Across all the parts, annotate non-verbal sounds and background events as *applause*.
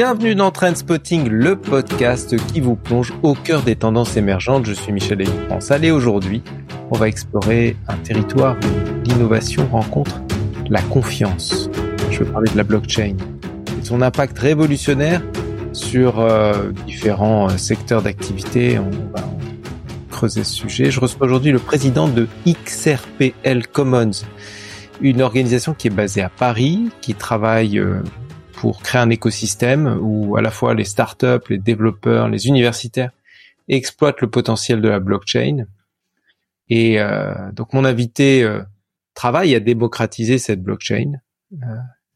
Bienvenue dans Trendspotting, le podcast qui vous plonge au cœur des tendances émergentes. Je suis Michel France. Allez, aujourd'hui, on va explorer un territoire où l'innovation rencontre la confiance. Je veux parler de la blockchain et son impact révolutionnaire sur euh, différents euh, secteurs d'activité. On va creuser ce sujet. Je reçois aujourd'hui le président de XRPL Commons, une organisation qui est basée à Paris, qui travaille euh, pour créer un écosystème où à la fois les startups, les développeurs, les universitaires exploitent le potentiel de la blockchain. Et euh, donc mon invité euh, travaille à démocratiser cette blockchain,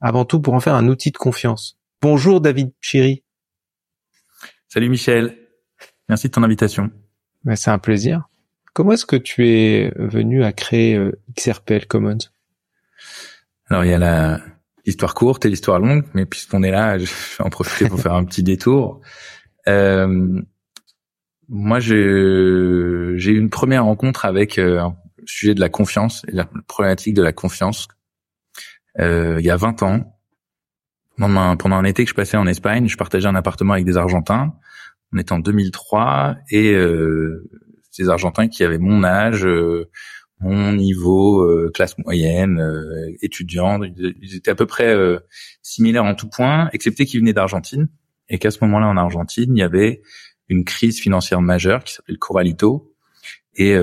avant tout pour en faire un outil de confiance. Bonjour David Chiri. Salut Michel, merci de ton invitation. Ben, c'est un plaisir. Comment est-ce que tu es venu à créer XRPL Commons? Alors il y a la l'histoire courte et l'histoire longue, mais puisqu'on est là, je vais en profiter pour faire un petit détour. Euh, moi, j'ai eu une première rencontre avec euh, le sujet de la confiance et la problématique de la confiance euh, il y a 20 ans. Pendant un, pendant un été que je passais en Espagne, je partageais un appartement avec des Argentins. On était en 2003 et euh, ces Argentins qui avaient mon âge, euh, mon niveau, euh, classe moyenne, euh, étudiant, ils étaient à peu près euh, similaires en tout point, excepté qu'ils venaient d'Argentine et qu'à ce moment-là en Argentine, il y avait une crise financière majeure qui s'appelait le Corralito et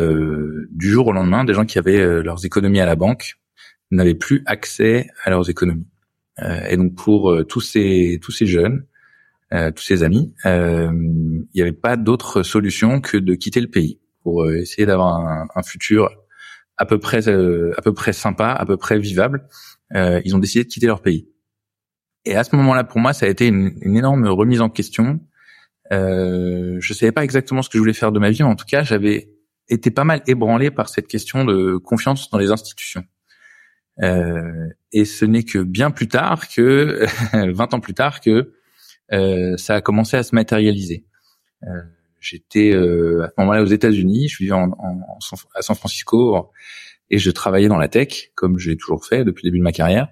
du jour au lendemain, des gens qui avaient leurs économies à la banque n'avaient plus accès à leurs économies. et donc pour tous ces tous ces jeunes, tous ces amis, il n'y avait pas d'autre solution que de quitter le pays pour essayer d'avoir un, un futur à peu près euh, à peu près sympa, à peu près vivable, euh, ils ont décidé de quitter leur pays. Et à ce moment-là, pour moi, ça a été une, énorme remise en question. Euh, je savais pas exactement ce que je voulais faire de ma vie, mais en tout cas, j'avais été pas mal ébranlé par cette question de confiance dans les institutions. Euh, et ce n'est que bien plus tard que *laughs* 20 ans plus tard que euh, ça a commencé à se matérialiser. Euh, J'étais euh, à ce moment-là aux États-Unis, je vivais en, en, à San Francisco et je travaillais dans la tech comme j'ai toujours fait depuis le début de ma carrière.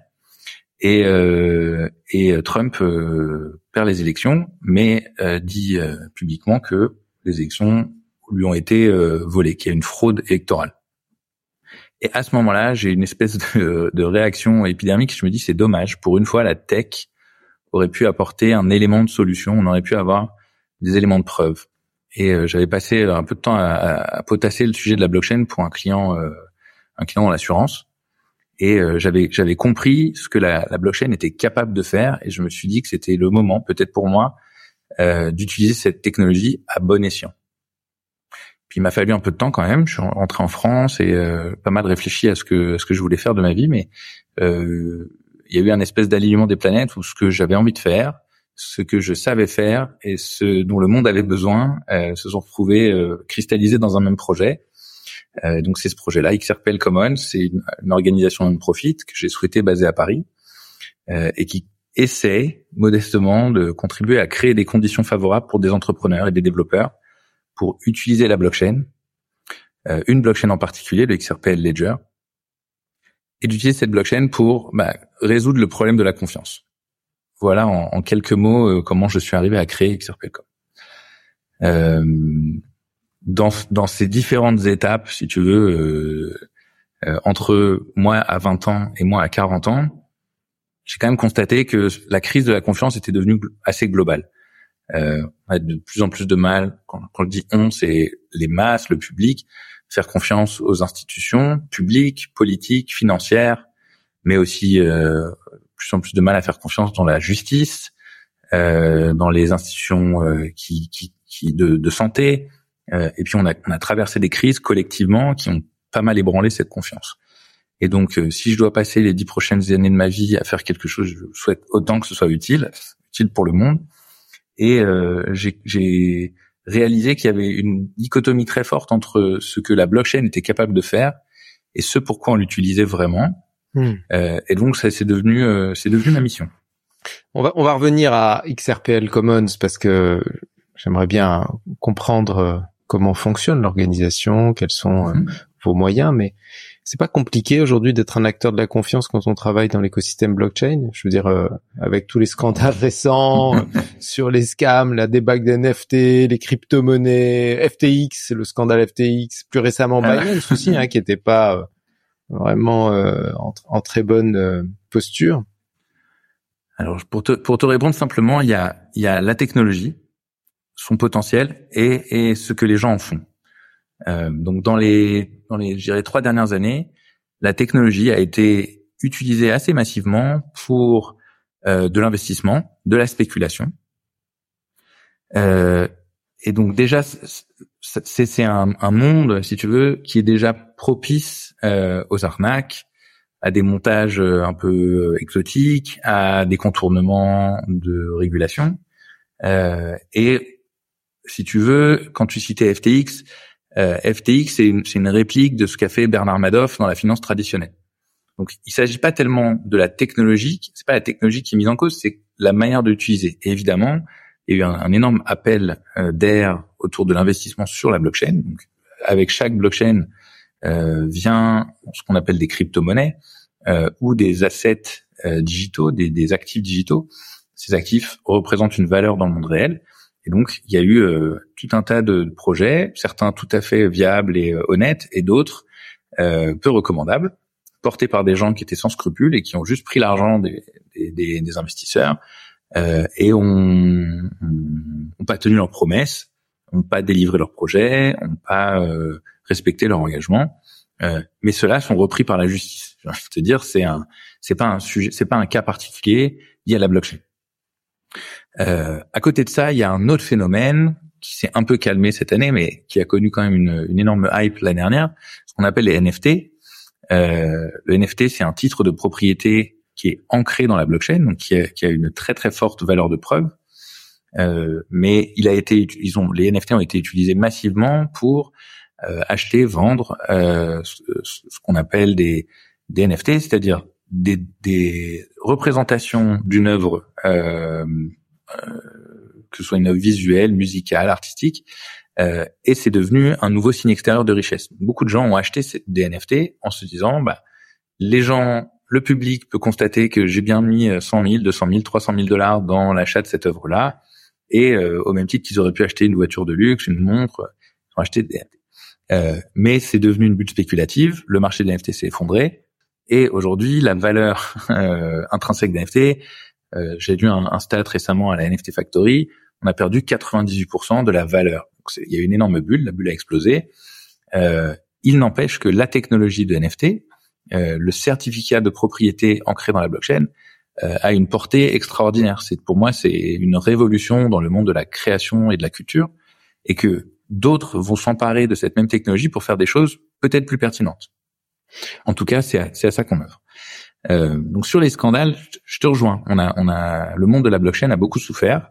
Et, euh, et Trump euh, perd les élections, mais euh, dit euh, publiquement que les élections lui ont été volées, qu'il y a une fraude électorale. Et à ce moment-là, j'ai une espèce de, de, réaction épidermique. Je me dis, c'est dommage. Pour une fois, la tech aurait pu apporter un élément de solution. On aurait pu avoir des éléments de preuve. Et euh, j'avais passé un peu de temps à, à, potasser le sujet de la blockchain pour un client, euh, un client dans l'assurance. Et euh, j'avais j'avais compris ce que la, la, blockchain était capable de faire, et je me suis dit que c'était le moment, peut-être pour moi, d'utiliser cette technologie à bon escient. Puis il m'a fallu un peu de temps quand même. Je suis rentré en France et pas mal réfléchi à ce que à ce que je voulais faire de ma vie, mais il y a eu un espèce d'alignement des planètes où ce que j'avais envie de faire, ce que je savais faire et ce dont le monde avait besoin euh, se sont retrouvés euh, cristallisés dans un même projet. Euh, donc c'est ce projet-là, XRPL Commons, c'est une, organisation non-profit que j'ai souhaité baser à Paris euh, et qui essaie modestement de contribuer à créer des conditions favorables pour des entrepreneurs et des développeurs pour utiliser la blockchain, une blockchain en particulier, le XRPL Ledger, et d'utiliser cette blockchain pour bah, résoudre le problème de la confiance voilà en, en quelques mots euh, comment je suis arrivé à créer XRPcom. Euh, dans, dans ces différentes étapes, si tu veux, euh, euh, entre moi à 20 ans et moi à 40 ans, j'ai quand même constaté que la crise de la confiance était devenue assez globale. Euh, on a de plus en plus de mal, quand, quand je dis on, c'est les masses, le public, faire confiance aux institutions publiques, politiques, financières, mais aussi euh, plus en plus de mal à faire confiance dans la justice, euh, dans les institutions euh, qui, qui, qui de, de, santé. Euh, et puis on a, on a traversé des crises collectivement qui ont pas mal ébranlé cette confiance. Et donc, euh, si je dois passer les dix prochaines années de ma vie à faire quelque chose, je souhaite autant que ce soit utile, utile pour le monde. Et euh, j'ai réalisé qu'il y avait une dichotomie très forte entre ce que la blockchain était capable de faire et ce pourquoi on l'utilisait vraiment. Hmm. Euh, et donc ça c'est devenu euh, c'est devenu ma mission. On va on va revenir à XRPL Commons parce que j'aimerais bien comprendre euh, comment fonctionne l'organisation, quels sont hmm. vos moyens, mais c'est pas compliqué aujourd'hui d'être un acteur de la confiance quand on travaille dans l'écosystème blockchain. Je veux dire, euh, avec tous les scandales *laughs* récents *laughs* sur les scams, la débâcle des NFT, les crypto-monnaies, FTX, le scandale FTX, plus récemment ah. Binance aussi, hein, qui était pas euh, vraiment en, en, très bonne posture. Alors pour te pour te répondre simplement, il y a y a la technologie, son potentiel et et ce que les gens en font. Euh, donc dans les dans les je trois dernières années, la technologie a été utilisée assez massivement pour euh, de l'investissement, de la spéculation. Euh, et donc déjà c'est un, un monde si tu veux qui est déjà propice euh, aux arnaques, à des montages euh, un peu euh, exotiques, à des contournements de régulation. Euh, et si tu veux, quand tu citais FTX, euh, FTX c'est une, une, réplique de ce qu'a fait Bernard Madoff dans la finance traditionnelle. Donc il s'agit pas tellement de la technologie, c'est pas la technologie qui est mise en cause, c'est la manière. Et évidemment, il y a eu un, énorme appel d'air autour de l'investissement sur la blockchain. Donc avec chaque blockchain, euh, vient ce qu'on appelle des crypto-monnaies euh, ou des assets euh, digitaux, des, des, actifs digitaux. Ces actifs représentent une valeur dans le monde réel. Et donc, il y a eu tout un tas de projets, certains tout à fait viables et honnêtes, et d'autres peu recommandables, portés par des gens qui étaient sans scrupules et qui ont juste pris l'argent des, des, des, investisseurs euh, et ont, ont, pas tenu leurs promesses, ont pas délivré leurs projets, ont pas euh, respecter leur engagement. Euh, mais ceux-là sont repris par la justice. Je te dire, c'est un, c'est pas un sujet, c'est pas un cas particulier lié à la blockchain. Euh, à côté de ça, il y a un autre phénomène qui s'est un peu calmé cette année, mais qui a connu quand même une, une énorme hype l'année dernière, ce qu'on appelle les NFT. Euh, le NFT, c'est un titre de propriété qui est ancré dans la blockchain, donc qui a, qui a une très très forte valeur de preuve. Euh, mais il a été, ils ont, les NFT ont été utilisés massivement pour euh, acheter, vendre euh, ce, qu'on appelle des, des NFT, c'est-à-dire des, des, représentations d'une œuvre, euh, que ce soit une œuvre visuelle, musicale, artistique, euh, et c'est devenu un nouveau signe extérieur de richesse. Beaucoup de gens ont acheté des NFT en se disant, bah, les gens, le public peut constater que j'ai bien mis 100 000, 200 000, 300 000 dollars dans l'achat de cette œuvre-là, et au même titre qu'ils auraient pu acheter une voiture de luxe, une montre, ils ont acheté des NFT. Euh, mais c'est devenu une bulle spéculative. Le marché de l'NFT s'est effondré. Et aujourd'hui, la valeur *laughs* euh, intrinsèque des NFT, euh, j'ai lu un, un, stat récemment à la NFT Factory, on a perdu 98% de la valeur. Il y a une énorme bulle, la bulle a explosé. Euh, il n'empêche que la technologie de NFT, euh, le certificat de propriété ancré dans la blockchain, a une portée extraordinaire. C'est pour moi c'est une révolution dans le monde de la création et de la culture, et que d'autres vont s'emparer de cette même technologie pour faire des choses peut-être plus pertinentes. En tout cas, c'est à, à, ça qu'on œuvre. Euh, donc sur les scandales, je te rejoins. On a, on a, le monde de la blockchain a beaucoup souffert.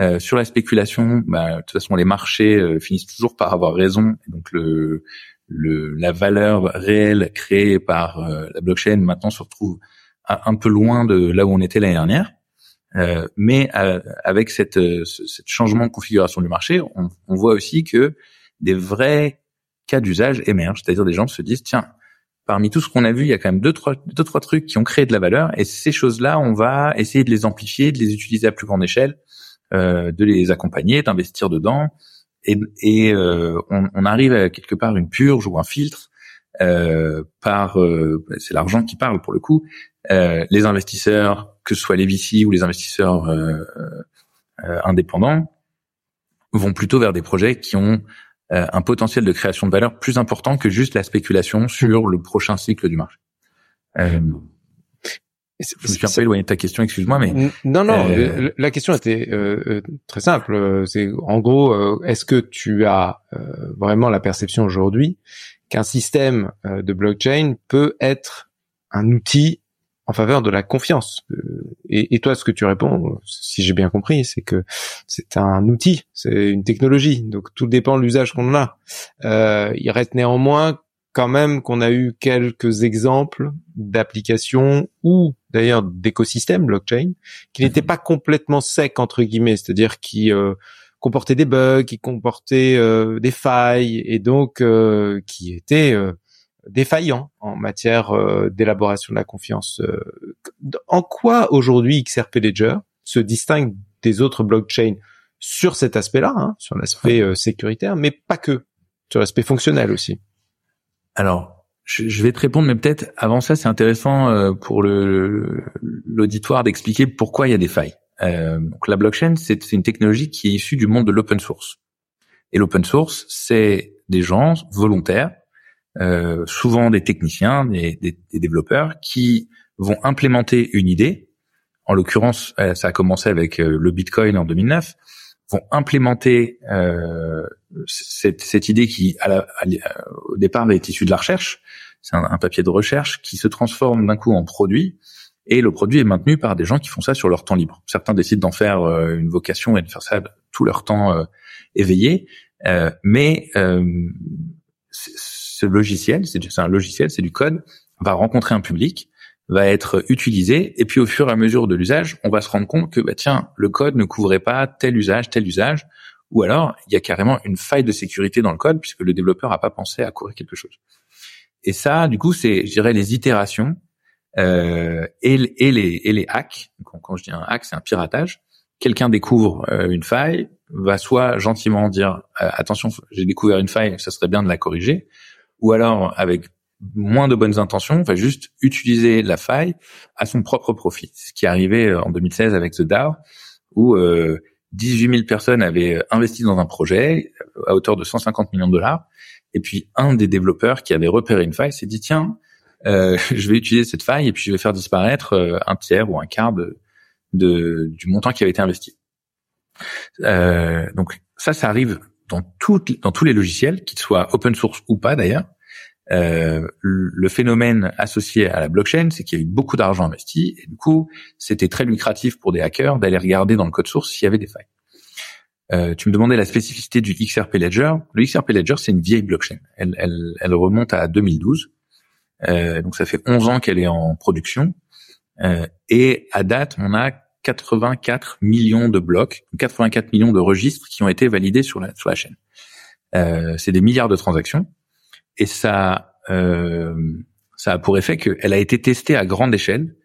Euh, sur la spéculation, bah, de toute façon, les marchés euh, finissent toujours par avoir raison. Donc le, le, la valeur réelle créée par euh, la blockchain maintenant se retrouve un peu loin de là où on était l'année dernière. Euh, mais euh, avec cette, euh, ce changement de configuration du marché, on, on voit aussi que des vrais cas d'usage émergent, c'est-à-dire des gens se disent tiens, parmi tout ce qu'on a vu, il y a quand même deux trois, deux trois trucs qui ont créé de la valeur, et ces choses-là, on va essayer de les amplifier, de les utiliser à plus grande échelle, euh, de les accompagner, d'investir dedans, et, euh, on, on, arrive à quelque part une purge ou un filtre euh, par, c'est l'argent qui parle pour le coup, les investisseurs que ce soit les VC ou les investisseurs euh, euh, indépendants, vont plutôt vers des projets qui ont euh, un potentiel de création de valeur plus important que juste la spéculation sur le prochain cycle du marché. Euh, je me suis un peu éloigné de ta question, excuse-moi, mais non, non. La question était euh, très simple. C'est en gros, est-ce que tu as vraiment la perception aujourd'hui qu'un système de blockchain peut être un outil en faveur de la confiance? Euh, et, et, toi, ce que tu réponds, si j'ai bien compris, c'est que c'est un outil, c'est une technologie, donc tout dépend de l'usage qu'on en a. Euh, il reste néanmoins quand même qu'on a eu quelques exemples d'applications ou d'ailleurs d'écosystèmes blockchain qui n'étaient pas complètement secs entre guillemets, c'est-à-dire qui euh, comportaient des bugs, qui comportaient euh, des failles et donc euh, qui étaient défaillant en matière d'élaboration de la confiance. En quoi aujourd'hui XRP Ledger se distingue des autres blockchains sur cet aspect-là, hein, sur l'aspect sécuritaire, mais pas que, sur l'aspect fonctionnel aussi? Alors, je, vais te répondre, mais peut-être avant ça, c'est intéressant pour le l'auditoire d'expliquer pourquoi il y a des failles. Euh, donc la blockchain, c'est une technologie qui est issue du monde de l'open source. Et l'open source, c'est des gens volontaires, euh, souvent des techniciens, des, des, des, développeurs, qui vont implémenter une idée. En l'occurrence, euh, ça a commencé avec euh, le Bitcoin en 2009. Vont implémenter euh, cette, cette, idée qui, la, au départ, est issue de la recherche. C'est un, un, papier de recherche qui se transforme d'un coup en produit et le produit est maintenu par des gens qui font ça sur leur temps libre. Certains décident d'en faire euh, une vocation et de faire ça tout leur temps euh, éveillé, euh, mais ce logiciel, c'est un logiciel, c'est du code, va rencontrer un public, va être utilisé, et puis au fur et à mesure de l'usage, on va se rendre compte que bah tiens, le code ne couvrait pas tel usage, tel usage, ou alors il y a carrément une faille de sécurité dans le code puisque le développeur n'a pas pensé à couvrir quelque chose. Et ça, du coup, c'est, je dirais, les itérations euh, et, et, les, et les hacks. Quand, je dis un hack, c'est un piratage. Quelqu'un découvre euh, une faille, va soit gentiment dire euh, attention, j'ai découvert une faille, ça serait bien de la corriger, ou alors avec moins de bonnes intentions, va juste utiliser la faille à son propre profit. Ce qui est arrivé euh, en 2016 avec The DAO, où 18 000 personnes avaient investi dans un projet à hauteur de 150 millions de dollars, et puis un des développeurs qui avait repéré une faille s'est dit tiens, euh, *laughs* je vais utiliser cette faille et puis je vais faire disparaître euh, un tiers ou un quart de, de du montant qui avait été investi. Euh, donc ça, ça arrive dans, dans tous les logiciels, qu'ils soient open source ou pas d'ailleurs. Euh, le phénomène associé à la blockchain, c'est qu'il y a eu beaucoup d'argent investi et du coup, c'était très lucratif pour des hackers d'aller regarder dans le code source s'il y avait des failles. Euh, tu me demandais la spécificité du XRP Ledger. Le XRP Ledger, c'est une vieille blockchain. Elle, elle, elle remonte à 2012. Euh, donc ça fait 11 ans qu'elle est en production. Euh, et à date, on a 84 millions de blocs, 84 millions de registres qui ont été validés sur la, sur la chaîne. Euh, c'est des milliards de transactions. Et ça, euh, ça a pour effet qu'elle a été testée à grande échelle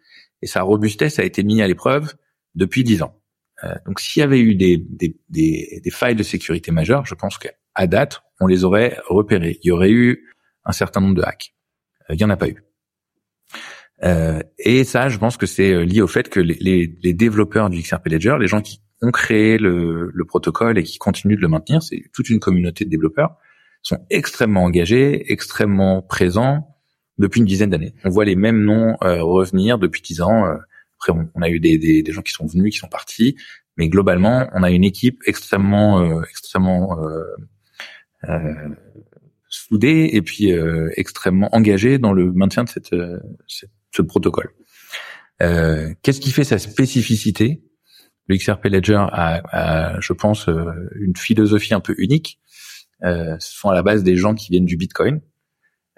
et sa robustesse a été mise à l'épreuve depuis 10 ans. Euh, donc s'il y avait eu des, des, des, des, failles de sécurité majeures, je pense qu'à date, on les aurait repérées. Il y aurait eu un certain nombre de hacks. Euh, il n'y en a pas eu. Euh, et ça, je pense que c'est euh, lié au fait que les, les, les, développeurs du XRP Ledger, les gens qui ont créé le, le protocole et qui continuent de le maintenir, c'est toute une communauté de développeurs, sont extrêmement engagés, extrêmement présents depuis une dizaine d'années. On voit les mêmes noms euh, revenir depuis dix ans. Après, on, a eu des, gens qui sont venus, qui sont partis, mais globalement, on a une équipe extrêmement, extrêmement soudé et puis euh, extrêmement engagé dans le maintien de euh, ce protocole. Euh, Qu'est-ce qui fait sa spécificité? Le XRP Ledger a, je pense, euh, une philosophie un peu unique. Euh, ce sont à la base des gens qui viennent du Bitcoin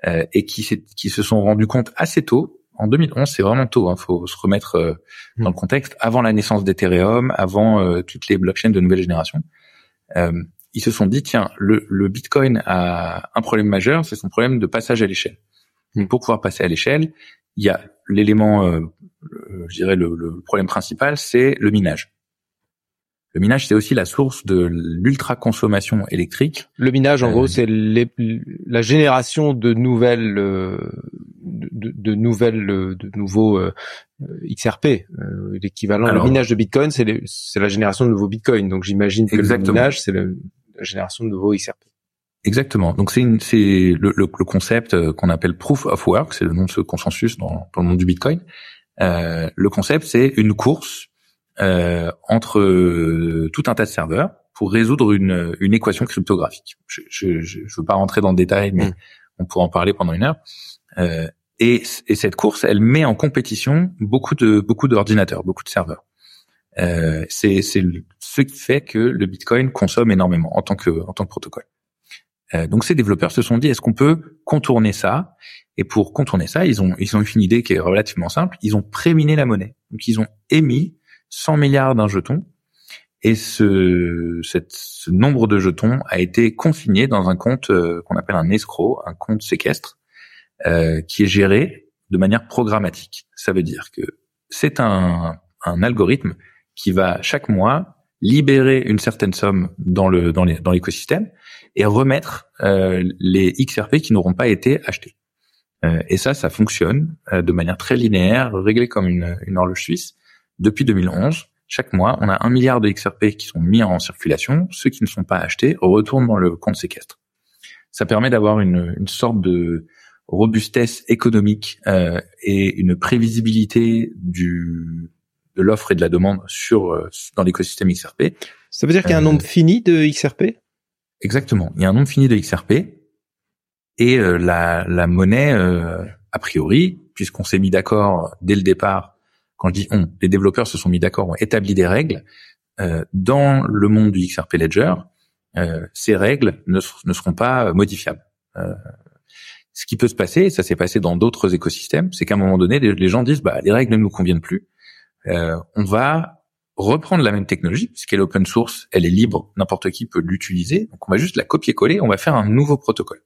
euh, et qui, qui se sont rendus compte assez tôt. En 2011, c'est vraiment tôt. Il hein, faut se remettre dans le contexte. Avant la naissance d'Ethereum, avant toutes les blockchains de nouvelle génération, ils se sont dit tiens, le, le Bitcoin a un problème majeur, c'est son problème de passage à l'échelle. Donc pour pouvoir passer à l'échelle, il y a l'élément, euh, je dirais le, le, problème principal, c'est le minage. Le minage, c'est aussi la source de l'ultra consommation électrique. Le minage, en euh, gros, c'est la génération de nouvelles, euh, de, de, nouvelles, de nouveaux euh, XRP. L'équivalent, le minage de Bitcoin, c'est la génération de nouveaux Bitcoin. Donc, j'imagine que le minage, c'est le, génération de nouveaux XRP. Exactement. Donc c'est c'est le, le, concept euh, qu'on appelle proof of work, c'est le nom de ce consensus dans, dans le monde du Bitcoin. Euh, le concept c'est une course euh, entre euh, tout un tas de serveurs pour résoudre une, une équation cryptographique. Je, je, je, veux pas rentrer dans le détail, mais mm. on pourra en parler pendant une heure. Euh, et, et, cette course, elle met en compétition beaucoup de beaucoup d'ordinateurs, beaucoup de serveurs. Euh, c'est ce qui fait que le Bitcoin consomme énormément en tant que en tant que protocole. Euh, donc ces développeurs se sont dit est-ce qu'on peut contourner ça? Et pour contourner ça, ils ont ils ont eu une idée qui est relativement simple. Ils ont préminé la monnaie. Donc ils ont émis 100 milliards d'un jeton et ce, cette, ce nombre de jetons a été consigné dans un compte euh, qu'on appelle un escroc, un compte séquestre, euh, qui est géré de manière programmatique. Ça veut dire que c'est un, un algorithme qui va chaque mois libérer une certaine somme dans le dans l'écosystème et remettre euh, les XRP qui n'auront pas été achetés. Euh, et ça, ça fonctionne euh, de manière très linéaire, réglé comme une, une horloge suisse depuis 2011. Chaque mois, on a un milliard de XRP qui sont mis en circulation. Ceux qui ne sont pas achetés retournent dans le compte séquestre. Ça permet d'avoir une, une sorte de robustesse économique euh, et une prévisibilité du de l'offre et de la demande sur euh, dans l'écosystème XRP. Ça veut dire qu'il y a un nombre fini de XRP Exactement. Il y a un nombre fini de XRP et euh, la, la monnaie, euh, a priori, puisqu'on s'est mis d'accord dès le départ, quand je dis on, les développeurs se sont mis d'accord, ont établi des règles, euh, dans le monde du XRP Ledger, ces règles ne, ne, seront pas modifiables. ce qui peut se passer, et ça s'est passé dans d'autres écosystèmes, c'est qu'à un moment donné, les gens disent bah les règles ne nous conviennent plus, on va reprendre la même technologie, puisqu'elle est open source, elle est libre, n'importe qui peut l'utiliser. Donc on va juste la copier-coller, on va faire un nouveau protocole.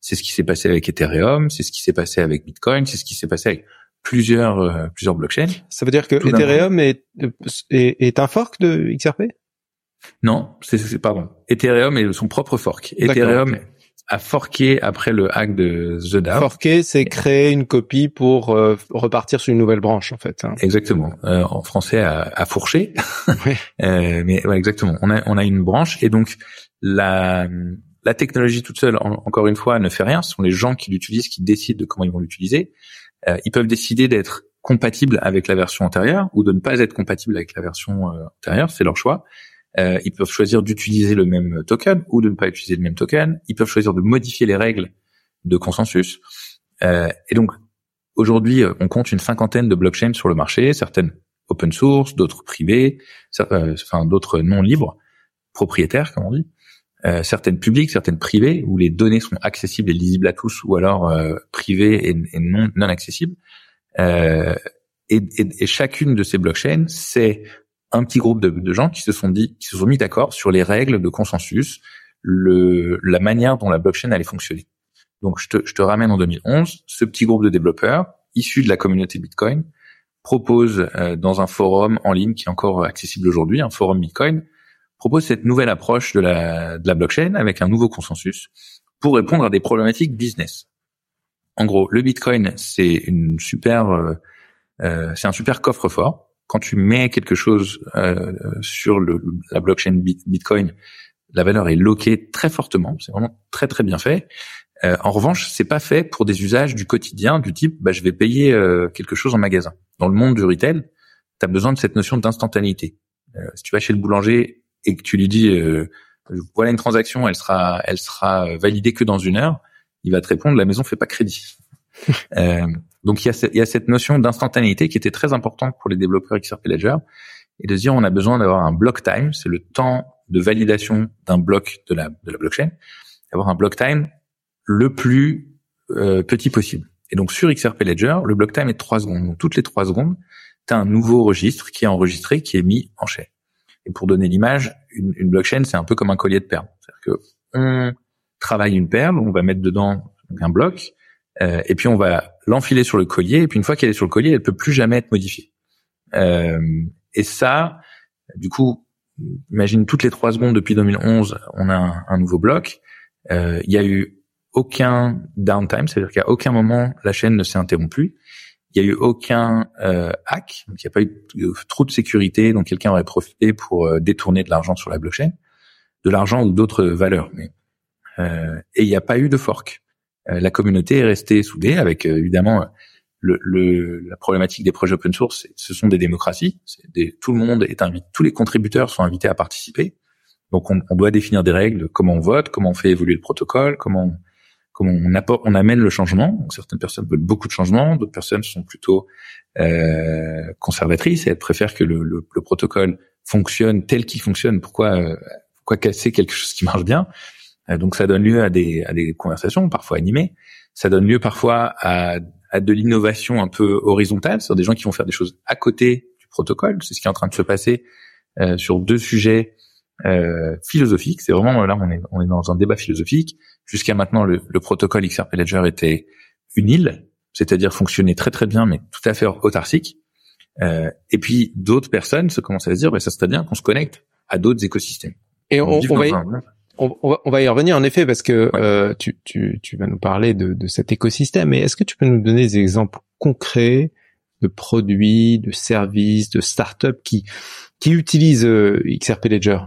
C'est ce qui s'est passé avec Ethereum, c'est ce qui s'est passé avec Bitcoin, c'est ce qui s'est passé avec plusieurs euh, plusieurs blockchains. Ça veut dire que Ethereum est, est, est un fork de XRP Non, c'est pardon. Ethereum est son propre fork. Ethereum a forqué après le hack de The DAO. Forquer, c'est créer une copie pour euh, repartir sur une nouvelle branche, en fait. Hein. Exactement. Euh, en français, à, à fourcher. *laughs* Oui. euh, mais ouais, exactement. On a on a une branche et donc la la technologie toute seule, encore une fois, ne fait rien. Ce sont les gens qui l'utilisent qui décident de comment ils vont l'utiliser. Euh, ils peuvent décider d'être compatibles avec la version antérieure ou de ne pas être compatibles avec la version euh, antérieure. C'est leur choix. Euh, ils peuvent choisir d'utiliser le même token ou de ne pas utiliser le même token. Ils peuvent choisir de modifier les règles de consensus. Euh, et donc, aujourd'hui, euh, on compte une cinquantaine de blockchains sur le marché, certaines open source, d'autres privées, euh, enfin d'autres non libres, propriétaires, comme on dit, euh, certaines publiques, certaines privées, où les données sont accessibles et lisibles à tous, ou alors euh, privées et, non, non accessibles. Et, et, et, chacune de ces blockchains, c'est un petit groupe de, de, gens qui se sont dit, qui se sont mis d'accord sur les règles de consensus, le, la manière dont la blockchain allait fonctionner. Donc, je te, je te ramène en 2011. Ce petit groupe de développeurs, issus de la communauté Bitcoin, propose euh, dans un forum en ligne qui est encore accessible aujourd'hui, un forum Bitcoin, propose cette nouvelle approche de la, de la blockchain avec un nouveau consensus pour répondre à des problématiques business. En gros, le Bitcoin, c'est une super, euh, euh c'est un super coffre-fort quand tu mets quelque chose euh, sur le, la blockchain Bitcoin, la valeur est loquée très fortement. C'est vraiment très très bien fait. Euh, en revanche, c'est pas fait pour des usages du quotidien du type bah, je vais payer euh, quelque chose en magasin. Dans le monde du retail, tu as besoin de cette notion d'instantanéité. Euh, si tu vas chez le boulanger et que tu lui dis euh, voilà une transaction, elle sera elle sera validée que dans une heure, il va te répondre la maison fait pas crédit. *laughs* euh, donc il y, a il y a cette notion d'instantanéité qui était très importante pour les développeurs XRP Ledger et de se dire on a besoin d'avoir un block time, c'est le temps de validation d'un bloc de la de la blockchain, d'avoir un block time le plus euh, petit possible. Et donc sur XRP Ledger, le block time est de 3 secondes. Donc toutes les 3 secondes, tu as un nouveau registre qui est enregistré, qui est mis en chaîne. Et pour donner l'image, une, une blockchain, c'est un peu comme un collier de perles. C'est-à-dire que on travaille une perle, on va mettre dedans un bloc, euh, et puis on va l'enfiler sur le collier, et puis une fois qu'elle est sur le collier, elle peut plus jamais être modifiée. Euh, et ça, du coup, imagine toutes les trois secondes depuis 2011, on a un, un nouveau bloc. Euh, il y a eu aucun downtime, c'est-à-dire qu'à aucun moment la chaîne ne s'est interrompue. Il y a eu aucun euh, hack, donc il n'y a pas eu trop de sécurité, donc quelqu'un aurait profité pour euh, détourner de l'argent sur la blockchain, de l'argent ou d'autres valeurs. Mais, euh, et il n'y a pas eu de fork. Euh, la communauté est restée soudée avec euh, évidemment le, le, la problématique des projets open source. Ce sont des démocraties. Tout le monde est invité, tous les contributeurs sont invités à participer. Donc on, on, doit définir des règles, comment on vote, comment on fait évoluer le protocole, comment on, comment on, apporte, on amène le changement. Certaines personnes veulent beaucoup de changements, d'autres personnes sont plutôt euh, conservatrices et elles préfèrent que le, le, le protocole fonctionne tel qu'il fonctionne. Pourquoi, euh, pourquoi casser quelque chose qui marche bien? Euh, donc ça donne lieu à des, à des conversations parfois animées. Ça donne lieu parfois à, à de l'innovation un peu horizontale, sur des gens qui vont faire des choses à côté du protocole. C'est ce qui est en train de se passer euh, sur deux sujets euh, philosophiques. C'est vraiment là on est, on est dans un débat philosophique. Jusqu'à maintenant, le, le, protocole XRP Ledger était une île, c'est-à-dire fonctionner très très bien, mais tout à fait autarcique. Euh, et puis d'autres personnes se commencent à se dire, bah, ça serait bien qu'on se connecte à d'autres écosystèmes. Et on, on, va y, on, on, va y revenir en effet parce que euh, tu, tu, tu, vas nous parler de, de cet écosystème. Mais est-ce que tu peux nous donner des exemples concrets de produits, de services, de startups qui qui utilisent euh, XRP Ledger?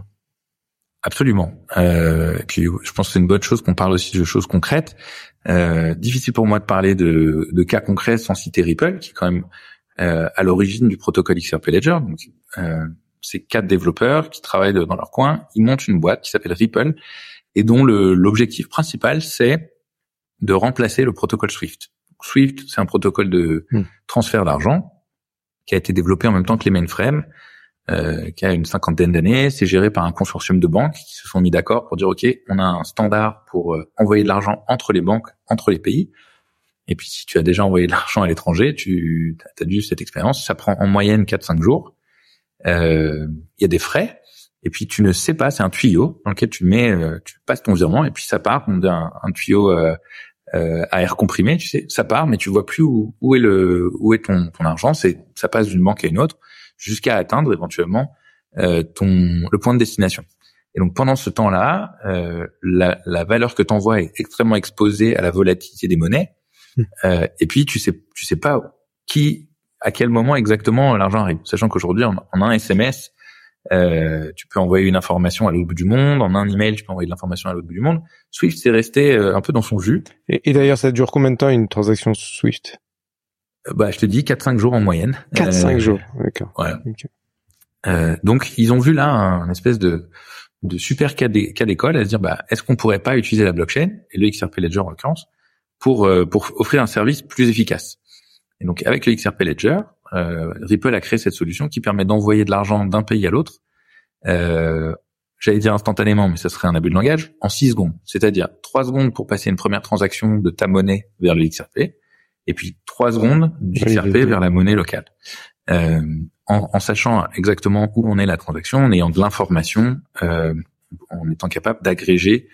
Absolument. Euh, et puis je pense que c'est une bonne chose qu'on parle aussi de choses concrètes. Euh, difficile pour moi de parler de, de, cas concrets sans citer Ripple, qui est quand même euh, à l'origine du protocole XRP Ledger. Donc, euh, c'est quatre développeurs qui travaillent dans leur coin. Ils montent une boîte qui s'appelle Ripple et dont l'objectif principal c'est de remplacer le protocole Swift. Swift, c'est un protocole de hmm. transfert d'argent qui a été développé en même temps que les mainframes euh, qui a une cinquantaine d'années. C'est géré par un consortium de banques qui se sont mis d'accord pour dire OK, on a un standard pour euh, envoyer de l'argent entre les banques, entre les pays. Et puis si tu as déjà envoyé de l'argent à l'étranger, tu as dû cette expérience. Ça prend en moyenne 4-5 jours. Euh, il y a des frais. Et puis tu ne sais pas, c'est un tuyau dans lequel tu mets, tu passes ton virement et puis ça part d'un un tuyau euh, à air comprimé, tu sais, ça part, mais tu vois plus où, où est le où est ton, ton argent. C'est ça passe d'une banque à une autre jusqu'à atteindre éventuellement euh, ton le point de destination. Et donc pendant ce temps-là, euh, la, la, valeur que tu envoies est extrêmement exposée à la volatilité des monnaies. Hmm. Euh, et puis tu sais tu sais pas qui à quel moment exactement l'argent arrive, sachant qu'aujourd'hui en, un SMS euh, tu peux envoyer une information à l'autre bout du monde, en un email tu peux envoyer de l'information à l'autre bout du monde. Swift c'est resté euh, un peu dans son jus. Et, et d'ailleurs ça dure combien de temps une transaction Swift? Bah, je te dis 4-5 jours en moyenne. 4-5 euh, jours, d'accord. Voilà. Euh, donc, ils ont vu là un, espèce de, de super cas d'école à se dire, bah, est-ce qu'on pourrait pas utiliser la blockchain, et le XRP Ledger en l'occurrence, pour, euh, pour offrir un service plus efficace Et donc, avec le XRP Ledger, euh, Ripple a créé cette solution qui permet d'envoyer de l'argent d'un pays à l'autre, euh, j'allais dire instantanément, mais ça serait un abus de langage, en 6 secondes. C'est-à-dire 3 secondes pour passer une première transaction de ta monnaie vers le XRP, et puis trois secondes du XRP vers la monnaie locale. Euh, en, en, sachant exactement où on est la transaction, en ayant de l'information, euh, en étant capable d'agréger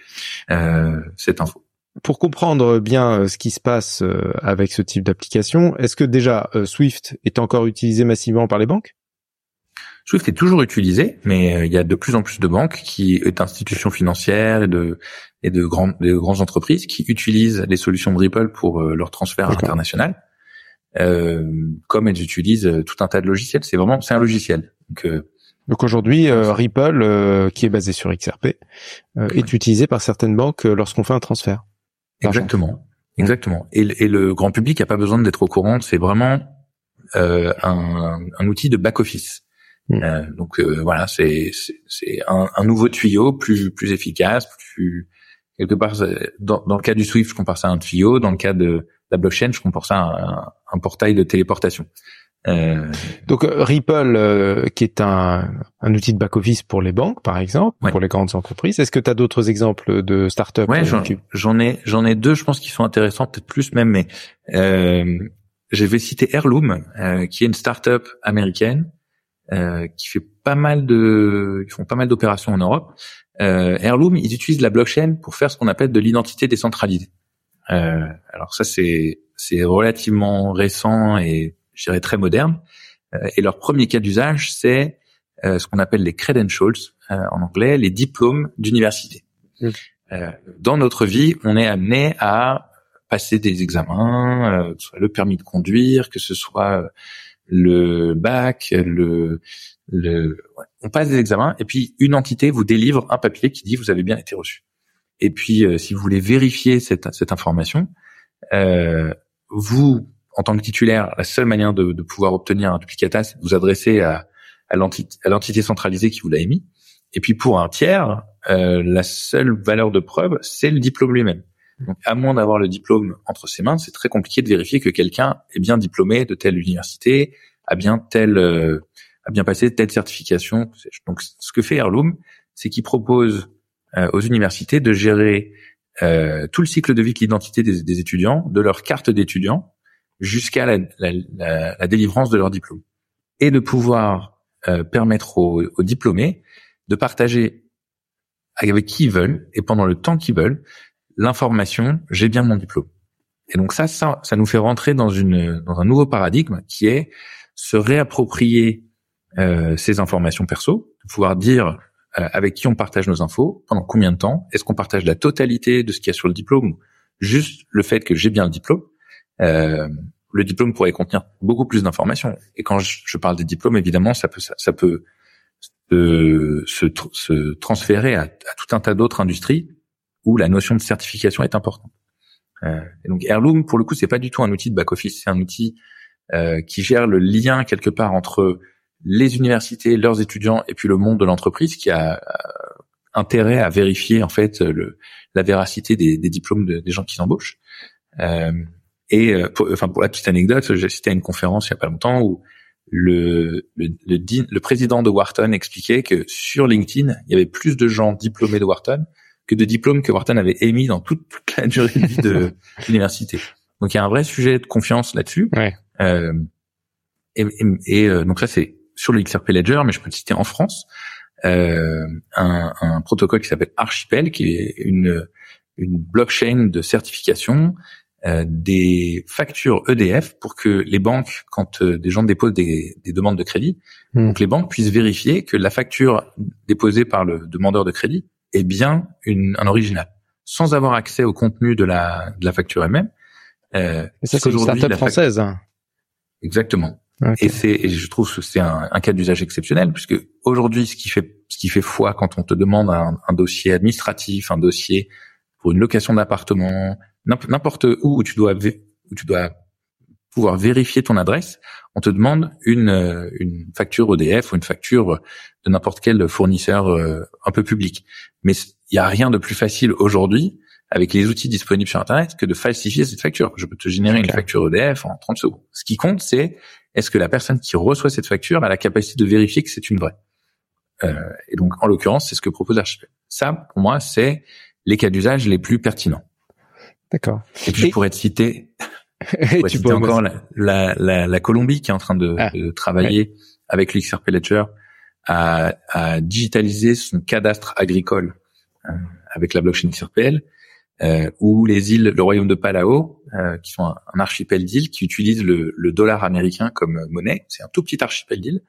euh, cette info. Pour comprendre bien euh, ce qui se passe euh, avec ce type d'application, est-ce que déjà euh, Swift est encore utilisé massivement par les banques? Swift est toujours utilisé, mais il y a de plus en plus de banques qui est institutions financières et de et de grandes de grandes entreprises qui utilisent les solutions de Ripple pour euh, leur transfert international. Euh, comme elles utilisent euh, tout un tas de logiciels, c'est vraiment c'est un logiciel. Donc, euh, donc aujourd'hui, Ripple, qui est basé sur XRP, est utilisé par certaines banques lorsqu'on fait un transfert. Exactement, exactement. Et, et, le grand public n'a pas besoin d'être au courant. C'est vraiment un, un, outil de back office. Mm. donc voilà, c'est c'est un, un, nouveau tuyau plus plus efficace, plus quelque part, dans, dans, le cas du Swift, je compare ça à un tuyau. Dans le cas de la blockchain, je compare ça à un, portail de téléportation. Euh... Donc euh, Ripple, euh, qui est un, un outil de back-office pour les banques, par exemple, pour les grandes entreprises. Est-ce que tu as d'autres exemples de startups Ouais, j'en ai, j'en ai deux, je pense, qui sont intéressants, peut-être plus même, mais euh, je vais citer Airloom, euh, qui est une startup américaine qui fait pas mal de, ils font pas mal d'opérations en Europe euh, Airloom, ils utilisent la blockchain pour faire ce qu'on appelle de l'identité décentralisée. Euh, alors ça, c'est c'est relativement récent et je dirais très moderne. Euh, et leur premier cas d'usage, c'est euh, ce qu'on appelle les credentials euh, en anglais, les diplômes d'université. Mmh. Euh, dans notre vie, on est amené à passer des examens, que ce soit le permis de conduire, que ce soit le bac, le le, on passe des examens et puis une entité vous délivre un papier qui dit vous avez bien été reçu. Et puis euh, si vous voulez vérifier cette, cette information, euh, vous en tant que titulaire, la seule manière de, de pouvoir obtenir un duplicata, c'est de vous adresser à, à l'entité centralisée qui vous l'a émis. Et puis pour un tiers, euh, la seule valeur de preuve, c'est le diplôme lui-même. Donc, à moins d'avoir le diplôme entre ses mains, c'est très compliqué de vérifier que quelqu'un est bien diplômé de telle université, a bien tel euh, a bien passé telle certification. Donc, ce que fait Airloom, c'est qu'il propose euh, aux universités de gérer euh, tout le cycle de vie de l'identité des, étudiants, de leur carte d'étudiant jusqu'à la, la, la, délivrance de leur diplôme, et de pouvoir euh, permettre aux, aux, diplômés de partager avec qui ils veulent et pendant le temps qu'ils veulent l'information j'ai bien mon diplôme. Et donc ça, ça, ça nous fait rentrer dans une dans un nouveau paradigme qui est se réapproprier euh, ces informations perso, pouvoir dire euh, avec qui on partage nos infos, pendant combien de temps, est-ce qu'on partage la totalité de ce qu'il y a sur le diplôme, juste le fait que j'ai bien le diplôme. Euh, le diplôme pourrait contenir beaucoup plus d'informations. Et quand je, parle des diplômes, évidemment, ça peut ça, peut se, se, transférer à, à, tout un tas d'autres industries où la notion de certification est importante. Euh, et donc Airloom, pour le coup, c'est pas du tout un outil de back office, c'est un outil euh, qui gère le lien quelque part entre les universités, leurs étudiants et puis le monde de l'entreprise qui a euh, intérêt à vérifier en fait le, la véracité des, des diplômes de, des gens qui s'embauchent. Euh, et euh, pour, enfin pour la petite anecdote, j'ai assisté à une conférence il y a pas longtemps où le, le, le, le, président de Wharton expliquait que sur LinkedIn, il y avait plus de gens diplômés de Wharton que de diplômes que Wharton avait émis dans toute, toute la durée de vie de *laughs* l'université. Donc il y a un vrai sujet de confiance là-dessus. Ouais. Euh, et, et, et euh, donc ça c'est sur le XRP Ledger, mais je peux te citer en France euh, un, un, protocole qui s'appelle Archipel, qui est une, une blockchain de certification euh, des factures EDF pour que les banques, quand euh, des gens déposent des, des demandes de crédit, hmm. donc les banques puissent vérifier que la facture déposée par le demandeur de crédit est bien une, un original, sans avoir accès au contenu de la, de la facture elle-même. Euh, ça, c'est une startup française. Exactement. Et c'est, je trouve que c'est un, un, cas d'usage exceptionnel puisque aujourd'hui, ce qui fait, ce qui fait foi quand on te demande un, un dossier administratif, un dossier pour une location d'appartement, n'importe où où tu dois où tu dois pouvoir vérifier ton adresse, on te demande une, euh, une facture EDF ou une facture de n'importe quel fournisseur euh, un peu public. Mais il y a rien de plus facile aujourd'hui avec les outils disponibles sur Internet que de falsifier cette facture. Je peux te générer une facture EDF en 30 secondes. Ce qui compte, c'est est-ce que la personne qui reçoit cette facture a la capacité de vérifier que c'est une vraie euh, Et donc, en l'occurrence, c'est ce que propose Archipel. Ça, pour moi, c'est les cas d'usage les plus pertinents. D'accord. Et puis, je pourrais te citer, tu citer encore la, la, la, la, Colombie qui est en train de, ah, de travailler avec l'XRP Ledger à, à, digitaliser son cadastre agricole euh, avec la blockchain XRPL euh, ou les îles, le royaume de Palau, euh, qui sont un, archipel d'îles qui utilisent le, le, dollar américain comme monnaie. C'est un tout petit archipel d'îles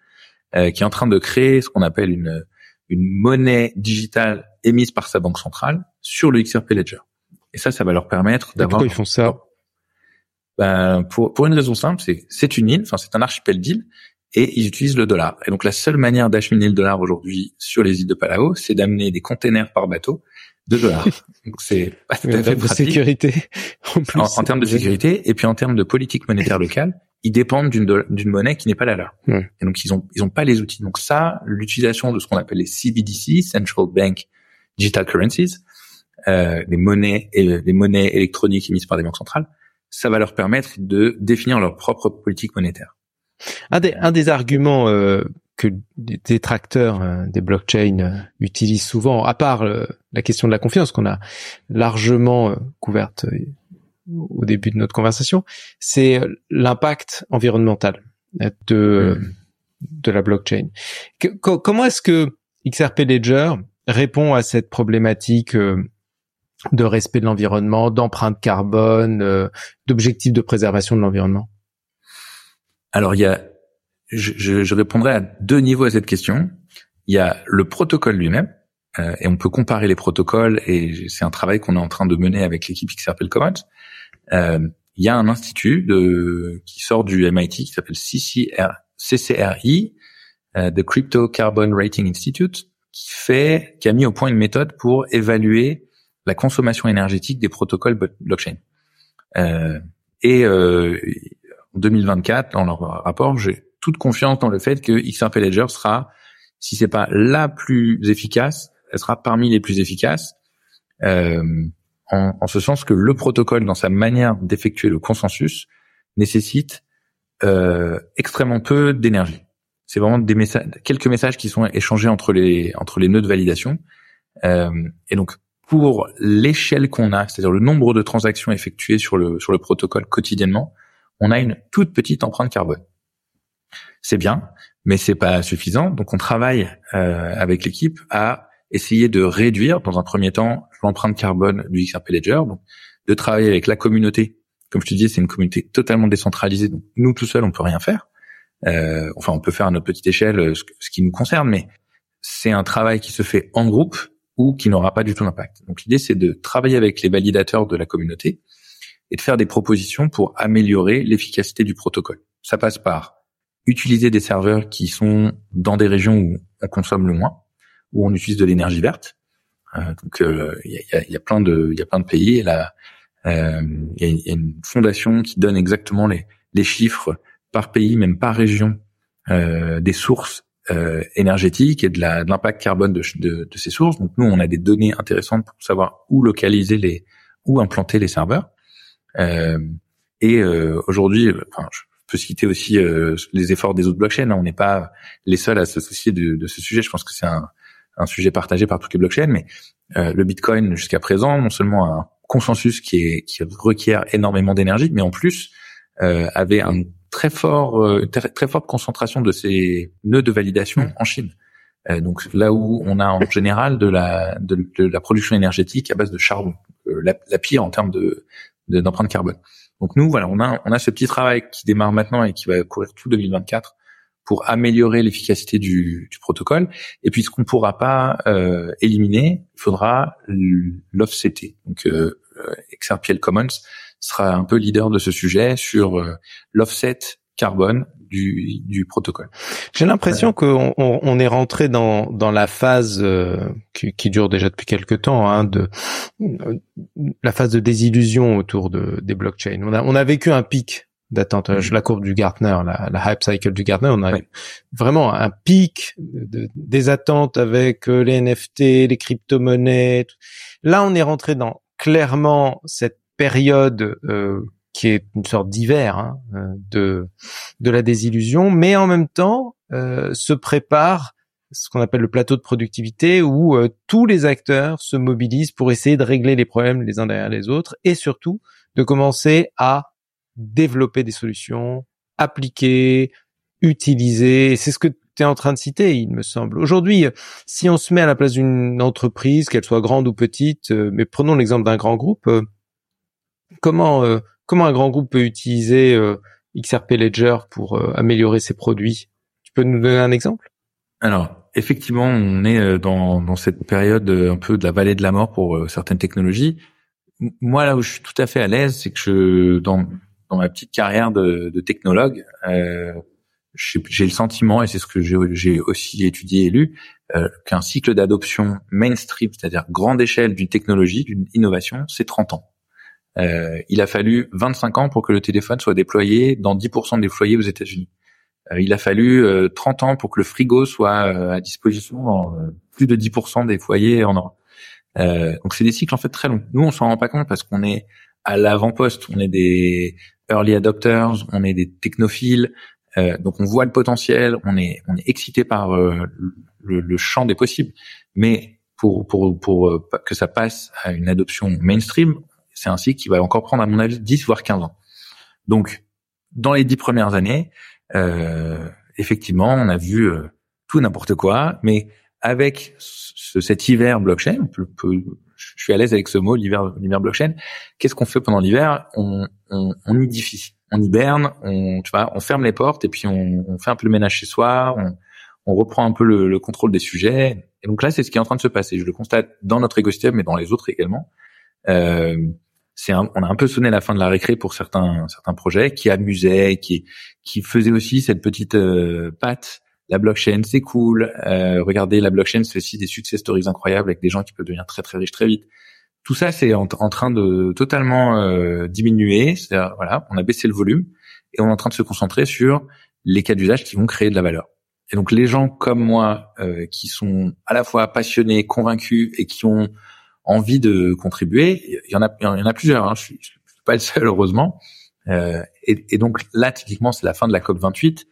euh, qui est en train de créer ce qu'on appelle une, une monnaie digitale émise par sa banque centrale sur le XRP Ledger. Et ça, ça va leur permettre d'avoir. Pourquoi ils font ça ben, pour, pour une raison simple, c'est c'est une île, enfin c'est un archipel d'îles, et ils utilisent le dollar. Et donc la seule manière d'acheminer le dollar aujourd'hui sur les îles de Palau, c'est d'amener des containers par bateau de dollars. *laughs* Donc c'est pas tout à fait de sécurité *laughs* en, plus. En, termes de sécurité et puis en termes de politique monétaire locale, ils dépendent d'une d'une monnaie qui n'est pas la leur. Et donc ils ont ils ont pas les outils. Donc ça, l'utilisation de ce qu'on appelle les CBDC, Central Bank Digital Currencies, euh, les monnaies et les monnaies électroniques émises par des banques centrales, ça va leur permettre de définir leur propre politique monétaire. Un des, un des arguments euh, que des détracteurs euh, des blockchains euh, utilisent souvent, à part euh, la question de la confiance qu'on a largement couverte au début de notre conversation, c'est l'impact environnemental de mmh. de la blockchain. comment est-ce que XRP Ledger répond à cette problématique de respect de l'environnement, d'empreinte carbone, d'objectifs de préservation de l'environnement Alors il y a je, je, répondrai à deux niveaux à cette question. Il y a le protocole lui-même, euh, et on peut comparer les protocoles, et c'est un travail qu'on est en train de mener avec l'équipe qui s'appelle Commons. Euh, il y a un institut de, qui sort du MIT qui s'appelle CCR, CCRI, euh, The Crypto Carbon Rating Institute, qui fait, qui a mis au point une méthode pour évaluer la consommation énergétique des protocoles blockchain. Euh, et euh, en 2024, dans leur rapport, j'ai toute confiance dans le fait que XRP Ledger sera, si c'est pas la plus efficace, elle sera parmi les plus efficaces, euh, en, en, ce sens que le protocole, dans sa manière d'effectuer le consensus, nécessite euh, extrêmement peu d'énergie. C'est vraiment des messages, quelques messages qui sont échangés entre les entre les nœuds de validation. Euh, et donc pour l'échelle qu'on a, c'est-à-dire le nombre de transactions effectuées sur le sur le protocole quotidiennement, on a une toute petite empreinte carbone c'est bien, mais c'est pas suffisant. Donc on travaille euh, avec l'équipe à essayer de réduire, dans un premier temps, l'empreinte carbone du XRP Ledger, donc de travailler avec la communauté comme je te disais, c'est une communauté totalement décentralisée. Donc nous tout seuls, on peut rien faire. Euh, enfin, on peut faire à notre petite échelle ce, ce qui nous concerne, mais c'est un travail qui se fait en groupe ou qui n'aura pas du tout d'impact. Donc l'idée, c'est de travailler avec les validateurs de la communauté et de faire des propositions pour améliorer l'efficacité du protocole. Ça passe par utiliser des serveurs qui sont dans des régions où on consomme le moins, où on utilise de l'énergie verte. Euh, donc euh, il y, a, plein de il y a plein de pays euh, il y, a une fondation qui donne exactement les, chiffres par pays, même par région, des sources euh, énergétiques et de l'impact carbone de, de, de, ces sources. Donc nous, on a des données intéressantes pour savoir où localiser les, où implanter les serveurs. Euh, et euh, aujourd'hui, enfin, je peux citer aussi euh, les efforts des autres blockchains. On n'est pas les seuls à se soucier de, de, ce sujet. Je pense que c'est un, un, sujet partagé par toutes les blockchains. Mais euh, le Bitcoin, jusqu'à présent, non seulement un consensus qui, est, qui requiert énormément d'énergie, mais en plus avait un très fort, très, très, forte concentration de ces nœuds de validation mmh. en Chine. Euh, donc là où on a en général de la de, de la production énergétique à base de charbon, euh, la, la, pire en termes de d'empreinte carbone. Donc nous, voilà, on a, on a ce petit travail qui démarre maintenant et qui va courir tout 2024 pour améliorer l'efficacité du, du, protocole. Et puis ce qu'on pourra pas euh, éliminer, il faudra l'offsetter. Donc euh, Commons sera un peu leader de ce sujet sur euh, l'offset carbone du, du protocole. J'ai l'impression qu'on on, est rentré dans, dans la phase euh, qui, qui, dure déjà depuis quelques temps, hein, de la phase de désillusion autour de, des blockchains. On a, on a vécu un pic d'attente, mm-hmm. la courbe du Gartner, la, la, hype cycle du Gartner, on a vraiment un pic de, des attentes avec euh, les NFT, les crypto-monnaies. Là, on est rentré dans clairement cette période euh, qui est une sorte d'hiver hein, euh, de de la désillusion, mais en même temps euh, se prépare ce qu'on appelle le plateau de productivité où euh, tous les acteurs se mobilisent pour essayer de régler les problèmes les uns derrière les autres et surtout de commencer à développer des solutions, appliquer, utiliser. C'est ce que tu es en train de citer, il me semble. Aujourd'hui, si on se met à la place d'une entreprise, qu'elle soit grande ou petite, mais prenons l'exemple d'un grand groupe, comment comment un grand groupe peut utiliser euh, XRP Ledger pour euh, améliorer ses produits? Tu peux nous donner un exemple? Alors, effectivement, on est euh, dans, cette période un peu de la vallée de la mort pour certaines technologies. Moi, là où je suis tout à fait à l'aise, c'est que je, dans, ma petite carrière de, technologue, euh, j'ai le sentiment, et c'est ce que j'ai aussi étudié et lu, euh, qu'un cycle d'adoption mainstream, c'est-à-dire grande échelle d'une technologie, d'une innovation, c'est 30 ans. Euh, il a fallu 25 ans pour que le téléphone soit déployé dans 10% des foyers aux États-Unis. Euh, il a fallu 30 euh, ans pour que le frigo soit à disposition dans plus de 10% des foyers en Europe. donc c'est des cycles en fait très longs. Nous on s'en rend pas compte parce qu'on est à l'avant-poste, on est des early adopters, on est des technophiles, donc on voit le potentiel, on est on est excité par le, le, champ des possibles. Mais pour pour pour que ça passe à une adoption mainstream, c'est un cycle qui va encore prendre, à mon avis, 10 voire 15 ans. Donc, dans les dix premières années, euh, effectivement, on a vu euh, tout n'importe quoi, mais avec ce, cet hiver blockchain, je suis à l'aise avec ce mot, l'hiver, l'hiver blockchain. Qu'est-ce qu'on fait pendant l'hiver? On, on, on hiberne, on hiberne, on, tu vois, on ferme les portes et puis on, on fait un peu le ménage chez soi, on, on reprend un peu le, le, contrôle des sujets. Et donc là, c'est ce qui est en train de se passer. Je le constate dans notre écosystème, mais dans les autres également. Euh, c'est on a un peu sonné la fin de la récré pour certains certains projets qui amusaient, qui qui faisaient aussi cette petite euh, patte. La blockchain, c'est cool. Euh, regardez, la blockchain, c'est aussi des success stories incroyables avec des gens qui peuvent devenir très très riches très vite. Tout ça, c'est en, train de totalement euh, diminuer. Voilà, on a baissé le volume et on est en train de se concentrer sur les cas d'usage qui vont créer de la valeur. Et donc les gens comme moi euh, qui sont à la fois passionnés, convaincus et qui ont envie de contribuer. Il y en a, il y en a plusieurs. Hein. Je, suis, suis pas le seul heureusement. Euh, et, et, donc là, typiquement, c'est la fin de la COP 28.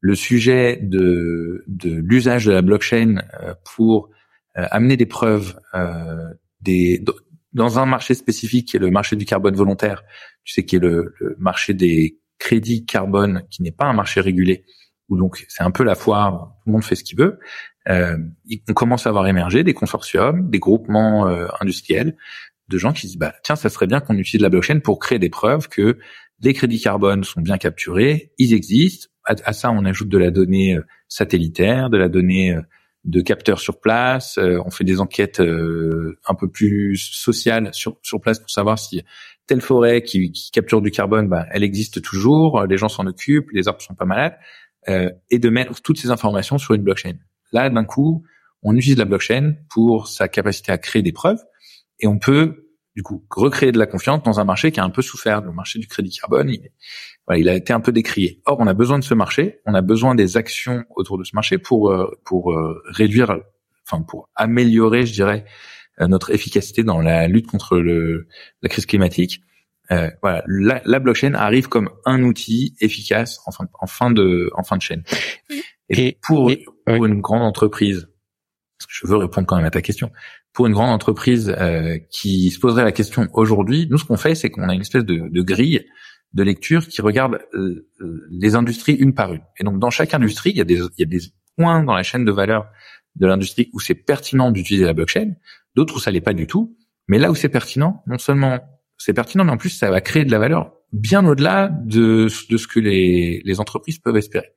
Le sujet de, de l'usage de la blockchain euh, pour euh, amener des preuves euh, des, dans un marché spécifique qui est le marché du carbone volontaire, tu sais qui est le, le marché des crédits carbone, qui n'est pas un marché régulé, où donc c'est un peu la foire, tout le monde fait ce qu'il veut. Euh, on commence à avoir émergé des consortiums, des groupements euh, industriels de gens qui disent bah tiens ça serait bien qu'on utilise la blockchain pour créer des preuves que les crédits carbone sont bien capturés, ils existent. À, ça on ajoute de la donnée euh, satellitaire, de la donnée euh, de capteurs sur place. Euh, on fait des enquêtes un peu plus sociales sur sur place pour savoir si telle forêt qui, qui capture du carbone, bah, elle existe toujours. Les gens s'en occupent, les arbres sont pas malades, et de mettre toutes ces informations sur une blockchain. Là d'un coup on utilise la blockchain pour sa capacité à créer des preuves et on peut du coup recréer de la confiance dans un marché qui a un peu souffert. Le marché du crédit carbone, il, a été un peu décrié. Or, on a besoin de ce marché, on a besoin des actions autour de ce marché pour euh, pour euh, réduire, enfin pour améliorer, je dirais, euh, notre efficacité dans la lutte contre le, la crise climatique. Euh, voilà, la, la, blockchain arrive comme un outil efficace en fin, en fin de en fin de chaîne. Et, pour, pour une grande entreprise parce que je veux répondre quand même à ta question. Pour une grande entreprise euh, qui se poserait la question aujourd'hui, nous ce qu'on fait, c'est qu'on a une espèce de, de, grille de lecture qui regarde euh, les industries une par une. Et donc dans chaque industrie, il y a des, il y a des points dans la chaîne de valeur de l'industrie où c'est pertinent d'utiliser la blockchain, d'autres où ça l'est pas du tout. Mais là où c'est pertinent, non seulement c'est pertinent, mais en plus ça va créer de la valeur bien au-delà de, de ce que les, les entreprises peuvent espérer.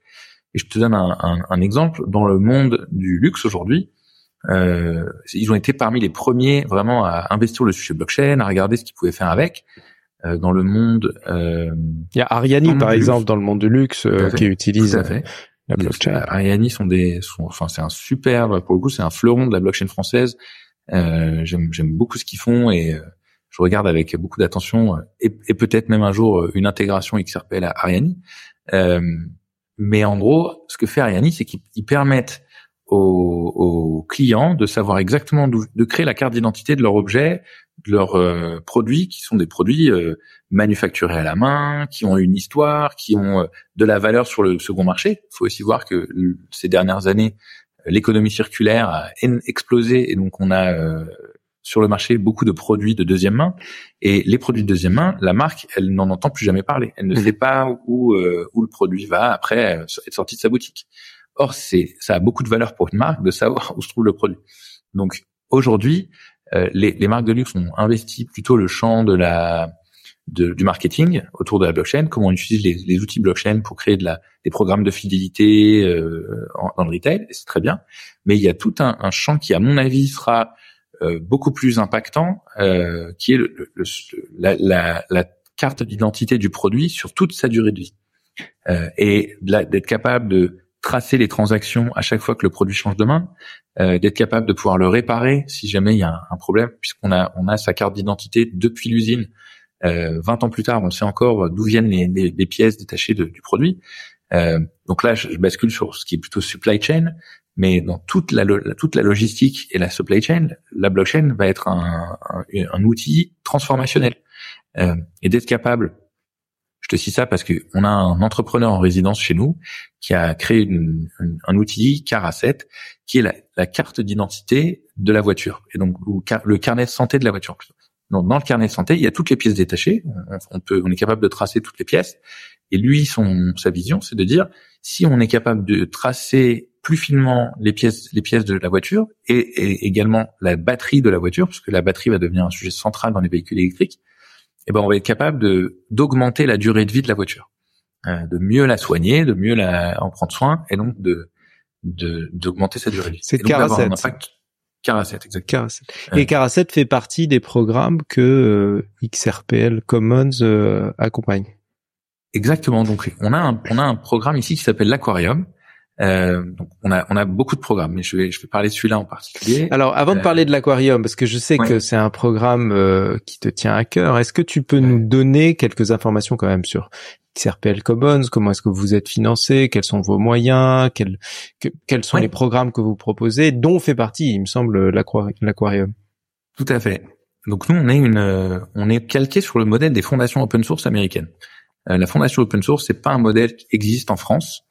Et je te donne un, un, un exemple. Dans le monde du luxe aujourd'hui, euh, ils ont été parmi les premiers vraiment à investir le sujet blockchain, à regarder ce qu'ils pouvaient faire avec. Euh, dans le monde, euh, il y a Ariani par exemple dans le monde du luxe euh, qui utilise la blockchain. Ariani sont des, sont, enfin c'est un super, pour le coup c'est un fleuron de la blockchain française. Euh, j'aime, j'aime beaucoup ce qu'ils font et je regarde avec beaucoup d'attention et, et peut-être même un jour une intégration XRPL à Ariani. Mais en gros, ce que fait Ariani, c'est qu'ils permettent aux, clients de savoir exactement de créer la carte d'identité de leur objet, de leurs euh, produits qui sont des produits euh, manufacturés à la main, qui ont une histoire, qui ont euh, de la valeur sur le second marché. Il faut aussi voir que ces dernières années, l'économie circulaire a explosé et donc on a sur le marché beaucoup de produits de deuxième main. Et les produits de deuxième main, la marque, elle n'en entend plus jamais parler. Elle ne mmh. sait pas où, où le produit va après être sorti de sa boutique. Or, c'est, ça a beaucoup de valeur pour une marque de savoir *laughs* où se trouve le produit. Donc, aujourd'hui, euh, les, les, marques de luxe ont investi plutôt le champ de la de, du marketing autour de la blockchain, comment on utilise les, les, outils blockchain pour créer de la, des programmes de fidélité euh, dans le retail, et c'est très bien. Mais il y a tout un, un champ qui, à mon avis, sera euh, beaucoup plus impactant, euh, qui est le, le, la, la, la, carte d'identité du produit sur toute sa durée de vie. Euh, et d'être capable de tracer les transactions à chaque fois que le produit change de main, euh, d'être capable de pouvoir le réparer si jamais il y a un, problème, puisqu'on a on a sa carte d'identité depuis l'usine. Euh, 20 ans plus tard, on sait encore d'où viennent les, les, pièces détachées de, du produit. Euh, donc là, je, bascule sur ce qui est plutôt supply chain, mais dans toute la, toute la logistique et la supply chain, la blockchain va être un, un, un outil transformationnel euh, et d'être capable je te cite ça parce que on a un entrepreneur en résidence chez nous qui a créé une, un outil car 7 qui est la, carte d'identité de la voiture et donc le carnet de santé de la voiture. Donc dans le carnet de santé, il y a toutes les pièces détachées. On, peut, on est capable de tracer toutes les pièces. Et lui, son sa vision, c'est de dire si on est capable de tracer plus finement les pièces les pièces de la voiture et, et également la batterie de la voiture, parce que la batterie va devenir un sujet central dans les véhicules électriques eh ben on va être capable de d'augmenter la durée de vie de la voiture, euh, de mieux la soigner, de mieux la en prendre soin, et donc de d'augmenter sa durée de vie. C'est Caracet. Caracet, exactement. Et Caracet fait partie des programmes que euh, XRPL Commons euh, accompagne. Exactement. Donc on a un, on a un programme ici qui s'appelle l'Aquarium, euh, donc on a on a beaucoup de programmes, mais je vais je vais parler de celui-là en particulier. Alors avant de euh, parler de l'aquarium, parce que je sais que c'est un programme euh, qui te tient à cœur, est-ce que tu peux nous donner quelques informations quand même sur XRPL Commons? Comment est-ce que vous êtes financé? Quels sont vos moyens? Quels quels sont les programmes que vous proposez, dont fait partie, il me semble, l'aquarium? Tout à fait. Donc nous on est une on est calqué sur le modèle des fondations open source américaines. la fondation open source c'est pas un modèle qui existe en France.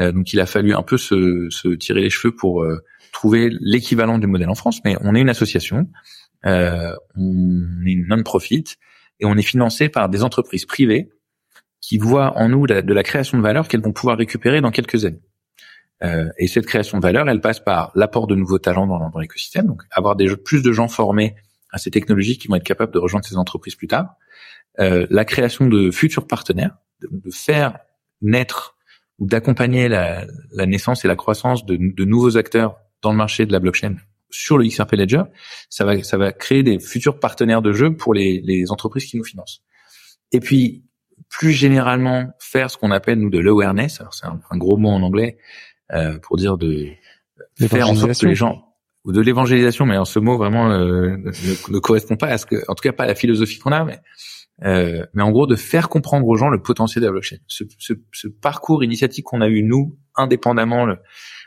Euh, donc il a fallu un peu se, se tirer les cheveux pour euh, trouver l'équivalent du modèle en France. Mais on est une association, euh, on est une non-profit et on est financé par des entreprises privées qui voient en nous de la création de valeur qu'elles vont pouvoir récupérer dans quelques années. Euh, et cette création de valeur, elle passe par l'apport de nouveaux talents dans, dans l'écosystème, donc avoir des, plus de gens formés à ces technologies qui vont être capables de rejoindre ces entreprises plus tard. Euh, la création de futurs partenaires, de, faire naître d'accompagner la, la, naissance et la croissance de, de, nouveaux acteurs dans le marché de la blockchain sur le XRP Ledger, ça va, ça va créer des futurs partenaires de jeu pour les, les entreprises qui nous financent. Et puis, plus généralement, faire ce qu'on appelle, nous, de l'awareness, alors c'est un, un, gros mot en anglais, euh, pour dire de faire en sorte que les gens ou de l'évangélisation, mais alors ce mot vraiment euh, ne, ne, correspond pas à ce que, en tout cas pas à la philosophie qu'on a, mais euh, mais en gros de faire comprendre aux gens le potentiel de la blockchain. Ce, ce, ce parcours initiatique qu'on a eu nous, indépendamment, le,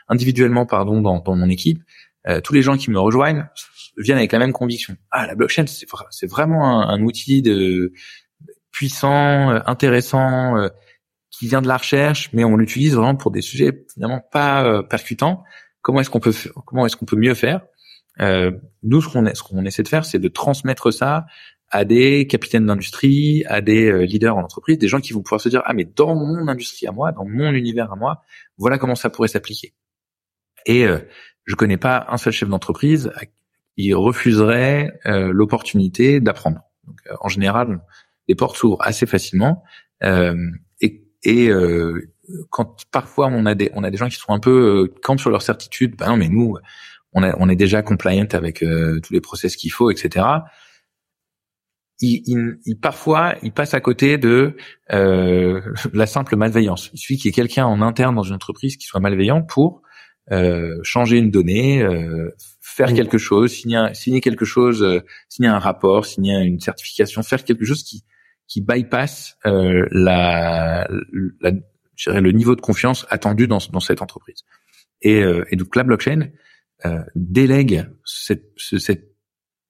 individuellement pardon, dans, dans mon équipe, euh, tous les gens qui me rejoignent viennent avec la même conviction. Ah, la blockchain, c'est, c'est vraiment un, un, outil de puissant, euh, intéressant, euh, qui vient de la recherche, mais on l'utilise vraiment pour des sujets finalement pas percutants comment est-ce qu'on peut comment est-ce qu'on peut mieux faire? Euh, Nous, ce qu'on ce qu'on essaie de faire, c'est de transmettre ça à des capitaines d'industrie, à des euh, leaders en entreprise, des gens qui vont pouvoir se dire ah mais dans mon industrie à moi, dans mon univers à moi, voilà comment ça pourrait s'appliquer. Et euh, je connais pas un seul chef d'entreprise qui refuserait euh, l'opportunité d'apprendre. Euh, en général, les portes s'ouvrent assez facilement euh, et, et quand parfois on a des on a des gens qui sont un peu campent sur leur certitude, ben non mais nous on, a, on est déjà compliant avec tous les process qu'il faut, etc. Il, il, il, parfois, il passe à côté de euh, *laughs* la simple malveillance. Il suffit qu'il y ait quelqu'un en interne dans une entreprise qui soit malveillant pour euh, changer une donnée, euh, faire quelque chose, signer, signer quelque chose, euh, signer un rapport, signer une certification, faire quelque chose qui qui bypass la, la, dirais, le niveau de confiance attendu dans, dans cette entreprise. Et, euh, et donc la blockchain euh, délègue cette, cette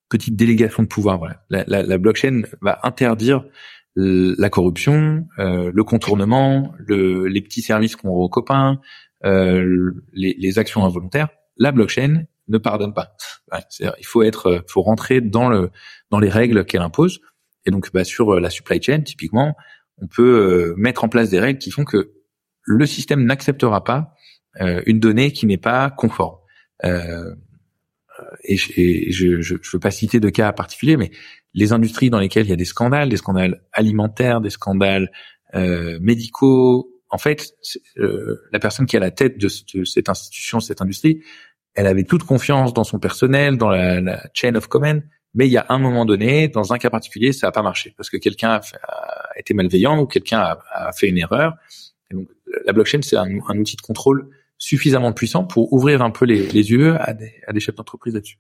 petite délégation de pouvoir. Voilà. La, la, la blockchain va interdire la corruption, euh, le contournement, le, les petits services qu'on aux copains, euh, les, les, actions involontaires. La blockchain ne pardonne pas. Ouais, il faut être, faut rentrer dans le dans les règles qu'elle impose. Et donc, bah, sur la supply chain, typiquement, on peut euh, mettre en place des règles qui font que le système n'acceptera pas euh, une donnée qui n'est pas conforme. Euh, et, je, et je, je, veux pas citer de cas particuliers, mais les industries dans lesquelles il y a des scandales, des scandales alimentaires, des scandales euh, médicaux, en fait, euh, la personne qui est à la tête de, cette institution, cette industrie, elle avait toute confiance dans son personnel, dans la, la, chain of command, mais il y a un moment donné, dans un cas particulier, ça n'a pas marché parce que quelqu'un a, été malveillant ou quelqu'un a, fait une erreur. Et donc, la blockchain, c'est un, outil de contrôle suffisamment puissant pour ouvrir un peu les, les yeux à des, à des chefs d'entreprise là-dessus.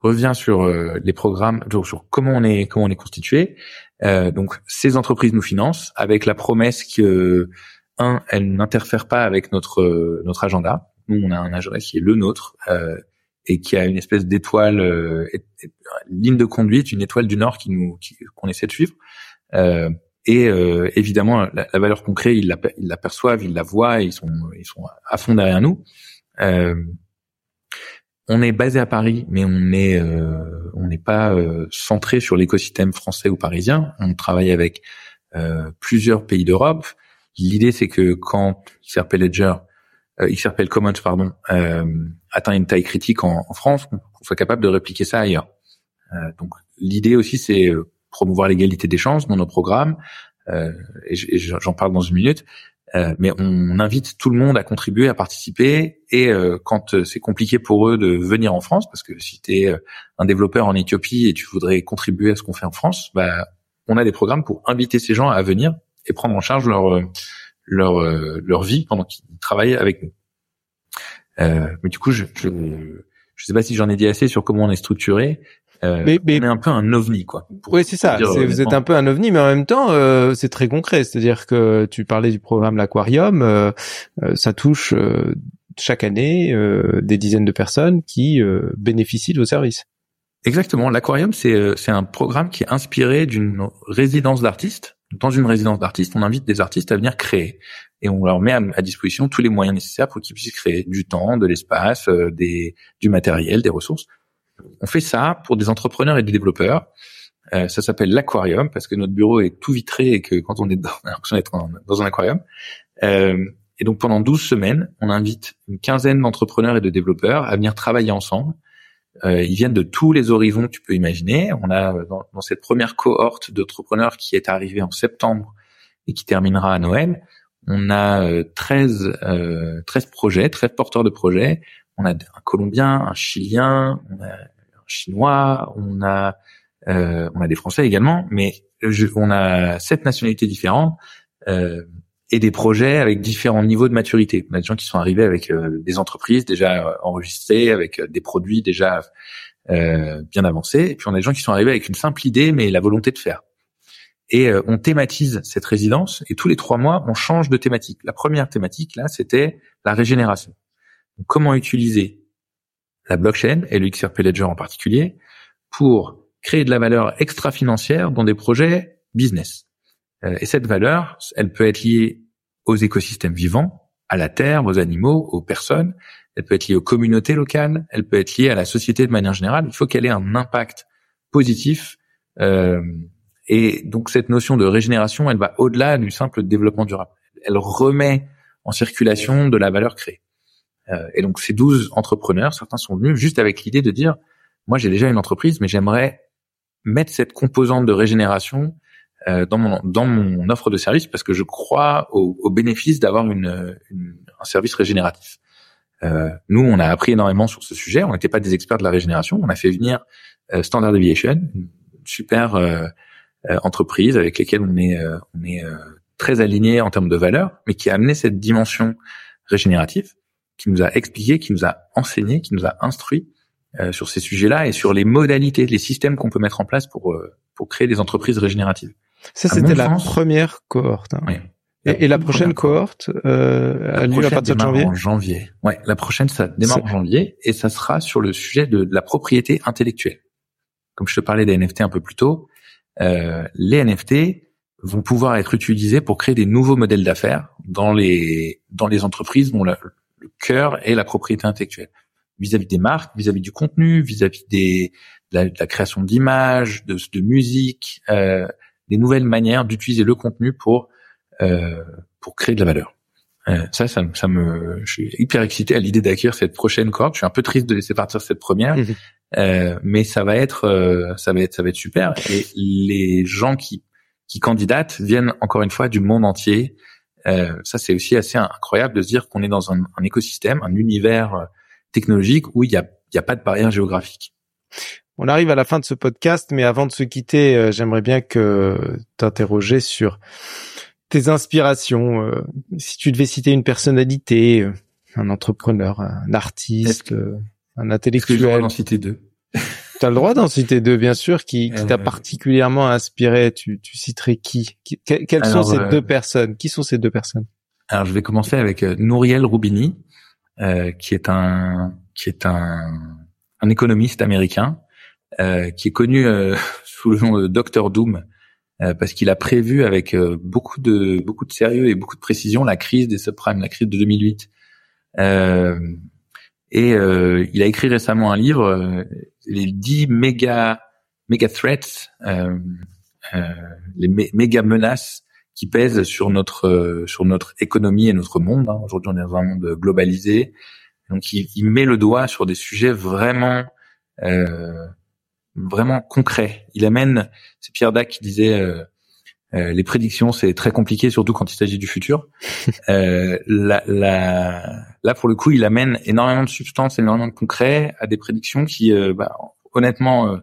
Revient sur euh, les programmes, sur comment on est comment on est constitué. Euh, donc, ces entreprises nous financent avec la promesse que un, elles n'interfèrent pas avec notre notre agenda. Nous, on a un agenda qui est le nôtre euh, et qui a une espèce d'étoile, euh, ligne de conduite, une étoile du Nord qui nous qu'on essaie de suivre. Euh, et euh, évidemment, la, valeur qu'on crée, ils la, ils la perçoivent, ils la voient, ils sont, ils sont à fond derrière nous. Euh, on est basé à Paris, mais on est, euh, on n'est pas euh, centré sur l'écosystème français ou parisien. On travaille avec euh, plusieurs pays d'Europe. L'idée, c'est que quand XRP Ledger, XRP Commons, pardon, atteint une taille critique en, en France, on soit capable de répliquer ça ailleurs. donc, l'idée aussi, c'est promouvoir l'égalité des chances dans nos programmes, euh, et j'en parle dans une minute. Euh, mais on invite tout le monde à contribuer, à participer. Et euh, quand euh, c'est compliqué pour eux de venir en France, parce que si tu es euh, un développeur en Éthiopie et tu voudrais contribuer à ce qu'on fait en France, bah, on a des programmes pour inviter ces gens à venir et prendre en charge leur leur leur vie pendant qu'ils travaillent avec nous. mais du coup, je, je je sais pas si j'en ai dit assez sur comment on est structuré, euh, mais, mais, on est un peu un ovni, quoi. Oui, c'est ça. vous êtes un peu un ovni, mais en même temps, euh, c'est très concret. C'est-à-dire que tu parlais du programme l'Aquarium, euh, euh ça touche euh, chaque année des dizaines de personnes qui bénéficient de vos services. Exactement. L'Aquarium, c'est c'est un programme qui est inspiré d'une résidence d'artistes. Dans une résidence d'artistes, on invite des artistes à venir créer et on leur met à, disposition tous les moyens nécessaires pour qu'ils puissent créer du temps, de l'espace, des du matériel, des ressources on fait ça pour des entrepreneurs et des développeurs. Euh, ça s'appelle l'aquarium parce que notre bureau est tout vitré et que quand on est dedans, *laughs* on a l'impression d'être dans un aquarium. Euh, et donc pendant 12 semaines, on invite une quinzaine d'entrepreneurs et de développeurs à venir travailler ensemble Euh, ils viennent de tous les horizons que tu peux imaginer. On a dans, dans cette première cohorte d'entrepreneurs qui est arrivée en septembre et qui terminera à Noël, on a 13, euh, 13 projets, 13 porteurs de projets. On a un Colombien, un Chilien, on un Chinois, on a euh, on a des Français également, mais on a sept nationalités différentes euh, et des projets avec différents niveaux de maturité. On a des gens qui sont arrivés avec euh, des entreprises déjà euh, enregistrées, avec euh, des produits déjà bien avancés, et puis on a des gens qui sont arrivés avec une simple idée mais la volonté de faire et on thématise cette résidence et tous les trois mois on change de thématique. La première thématique là c'était la régénération. Comment utiliser la blockchain et le XRP Ledger en particulier pour créer de la valeur extra-financière dans des projets business. Euh, et cette valeur, elle peut être liée aux écosystèmes vivants, à la terre, aux animaux, aux personnes. Elle peut être liée aux communautés locales. Elle peut être liée à la société de manière générale. Il faut qu'elle ait un impact positif euh, et donc cette notion de régénération, elle va au-delà du simple développement durable. Elle remet en circulation de la valeur créée. Euh, et donc ces 12 entrepreneurs, certains sont venus juste avec l'idée de dire, moi j'ai déjà une entreprise, mais j'aimerais mettre cette composante de régénération euh, dans mon dans mon offre de service parce que je crois au, au bénéfice d'avoir une, une, un service régénératif. Euh, nous, on a appris énormément sur ce sujet. On n'était pas des experts de la régénération. On a fait venir euh, Standard Aviation, une super euh, euh, entreprises avec lesquelles on est on est très aligné en termes de valeur, mais qui a amené cette dimension régénérative, qui nous a expliqué, qui nous a enseigné, qui nous a instruit sur ces sujets-là et sur les modalités, les systèmes qu'on peut mettre en place pour pour créer des entreprises régénératives. Ça, c'était la première cohorte. Hein. Oui. Et, et, la prochaine cohorte euh, a lieu à partir de janvier. En janvier. Ouais, la prochaine ça démarre en janvier et ça sera sur le sujet de, de, la propriété intellectuelle. Comme je te parlais des NFT un peu plus tôt, euh, les NFT vont pouvoir être utilisés pour créer des nouveaux modèles d'affaires dans les dans les entreprises dont le cœur est la propriété intellectuelle vis-à-vis des marques, vis-à-vis du contenu, vis-à-vis des de la, de la création d'images, de, de, musique, euh, des nouvelles manières d'utiliser le contenu pour euh, pour créer de la valeur. Euh, ça, ça, ça, me, je suis hyper excité à l'idée d'accueillir cette prochaine cohorte. Je suis un peu triste de laisser partir cette première, mmh euh, mais ça va être, euh, ça va être, ça va être super. Et les gens qui qui candidatent viennent encore une fois du monde entier. Euh, ça, c'est aussi assez incroyable de se dire qu'on est dans un, un, écosystème, un univers euh, technologique où il y a, il y a pas de barrière géographique. On arrive à la fin de ce podcast, mais avant de se quitter, euh, j'aimerais bien que t'interroger sur tes inspirations. si tu devais citer une personnalité, un entrepreneur, un artiste, un intellectuel. Que je en citer deux. Tu as le droit d'en citer deux, bien sûr, qui, qui t'a euh, particulièrement inspiré. Tu, tu citerais qui, Quelles sont ces euh, deux personnes? Qui sont ces deux personnes? Alors, je vais commencer avec euh, Nouriel Roubini, euh, qui est un qui est un, un économiste américain, euh, qui est connu *laughs* sous le nom de Dr Doom, parce qu'il a prévu avec beaucoup de beaucoup de sérieux et beaucoup de précision la crise des subprimes, la crise de 2008. Euh, et euh, il a écrit récemment un livre, euh, les 10 méga méga threats, euh, euh les méga menaces qui pèsent sur notre euh, sur notre économie et notre monde. Hein. Aujourd'hui, on est dans un monde globalisé, donc il, il, met le doigt sur des sujets vraiment vraiment concrets. Il amène, c'est Pierre Dac qui disait euh, les prédictions, c'est très compliqué, surtout quand il s'agit du futur. *laughs* euh, la, la, là, pour le coup, il amène énormément de substance, énormément de concret à des prédictions qui, euh, bah, honnêtement, euh,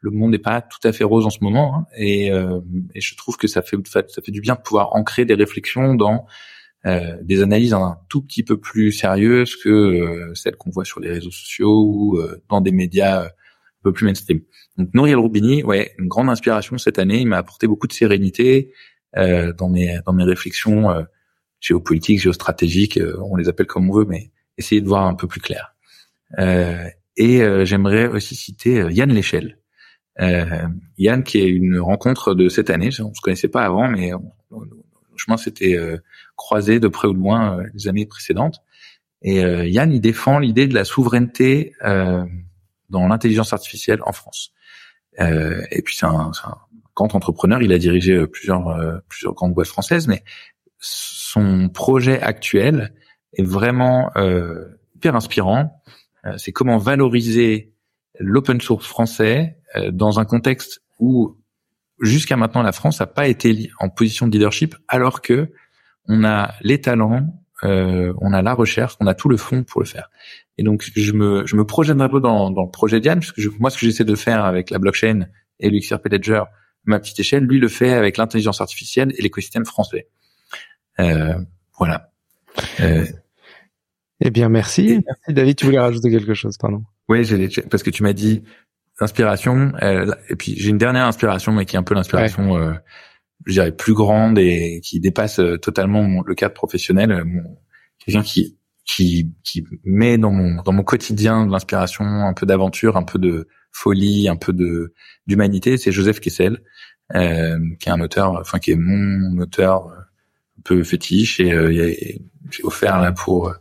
le monde n'est pas tout à fait rose en ce moment, hein, et, et, je trouve que ça fait, ça fait du bien de pouvoir ancrer des réflexions dans des analyses un tout petit peu plus sérieuses que celles qu'on voit sur les réseaux sociaux ou dans des médias peu plus mainstream. Donc Nouriel Roubini, ouais, une grande inspiration cette année. Il m'a apporté beaucoup de sérénité euh, dans mes dans mes réflexions euh, géopolitiques, géostratégiques, euh, on les appelle comme on veut, mais essayer de voir un peu plus clair. Euh, et euh, j'aimerais aussi citer euh, Yann Léchelle. Yann, qui est une rencontre de cette année. On se connaissait pas avant, mais le chemin s'était croisé de près ou de loin les années précédentes. Et Yann, il défend l'idée de la souveraineté dans l'intelligence artificielle en France. Euh, et puis c'est un, un, grand entrepreneur, il a dirigé euh, plusieurs euh, plusieurs grandes boîtes françaises, mais son projet actuel est vraiment euh, hyper inspirant. C'est comment valoriser l'open source français dans un contexte où jusqu'à maintenant la France n'a pas été en position de leadership alors que on a les talents, euh, on a la recherche, on a tout le fond pour le faire. Et donc je me je me projette un peu dans, dans le projet Diane parce que je, moi ce que j'essaie de faire avec la blockchain et l'XRP Ledger, ma petite échelle, lui le fait avec l'intelligence artificielle et l'écosystème français. Euh, voilà. Euh, eh bien merci. Merci David, tu voulais rajouter quelque chose, pardon. Oui, parce que tu m'as dit inspiration. Euh, et puis j'ai une dernière inspiration, mais qui est un peu l'inspiration, euh, je dirais, plus grande et qui dépasse euh, totalement le cadre professionnel. Quelqu'un qui qui qui met dans mon dans mon quotidien de l'inspiration, un peu d'aventure, un peu de folie, un peu de d'humanité. C'est Joseph Kessel, euh, qui est un auteur, enfin qui est mon auteur un peu fétiche et j'ai offert là pour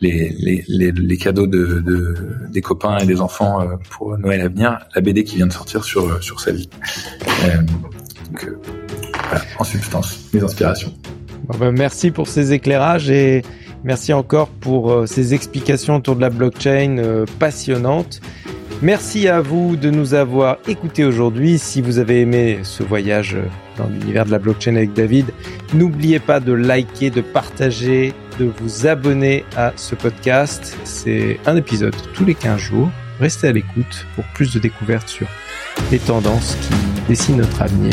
les, les, les, les, cadeaux de, de, des copains et des enfants euh, pour Noël à venir, la BD qui vient de sortir sur, euh, sur sa vie. Euh, donc, euh, voilà, en substance, mes inspirations. Ben, merci pour ces éclairages et merci encore pour ces explications autour de la blockchain passionnantes. Merci à vous de nous avoir écoutés aujourd'hui. Si vous avez aimé ce voyage dans l'univers de la blockchain avec David, n'oubliez pas de liker, de partager, de vous abonner à ce podcast. C'est un épisode tous les 15 jours. Restez à l'écoute pour plus de découvertes sur les tendances qui dessinent notre avenir.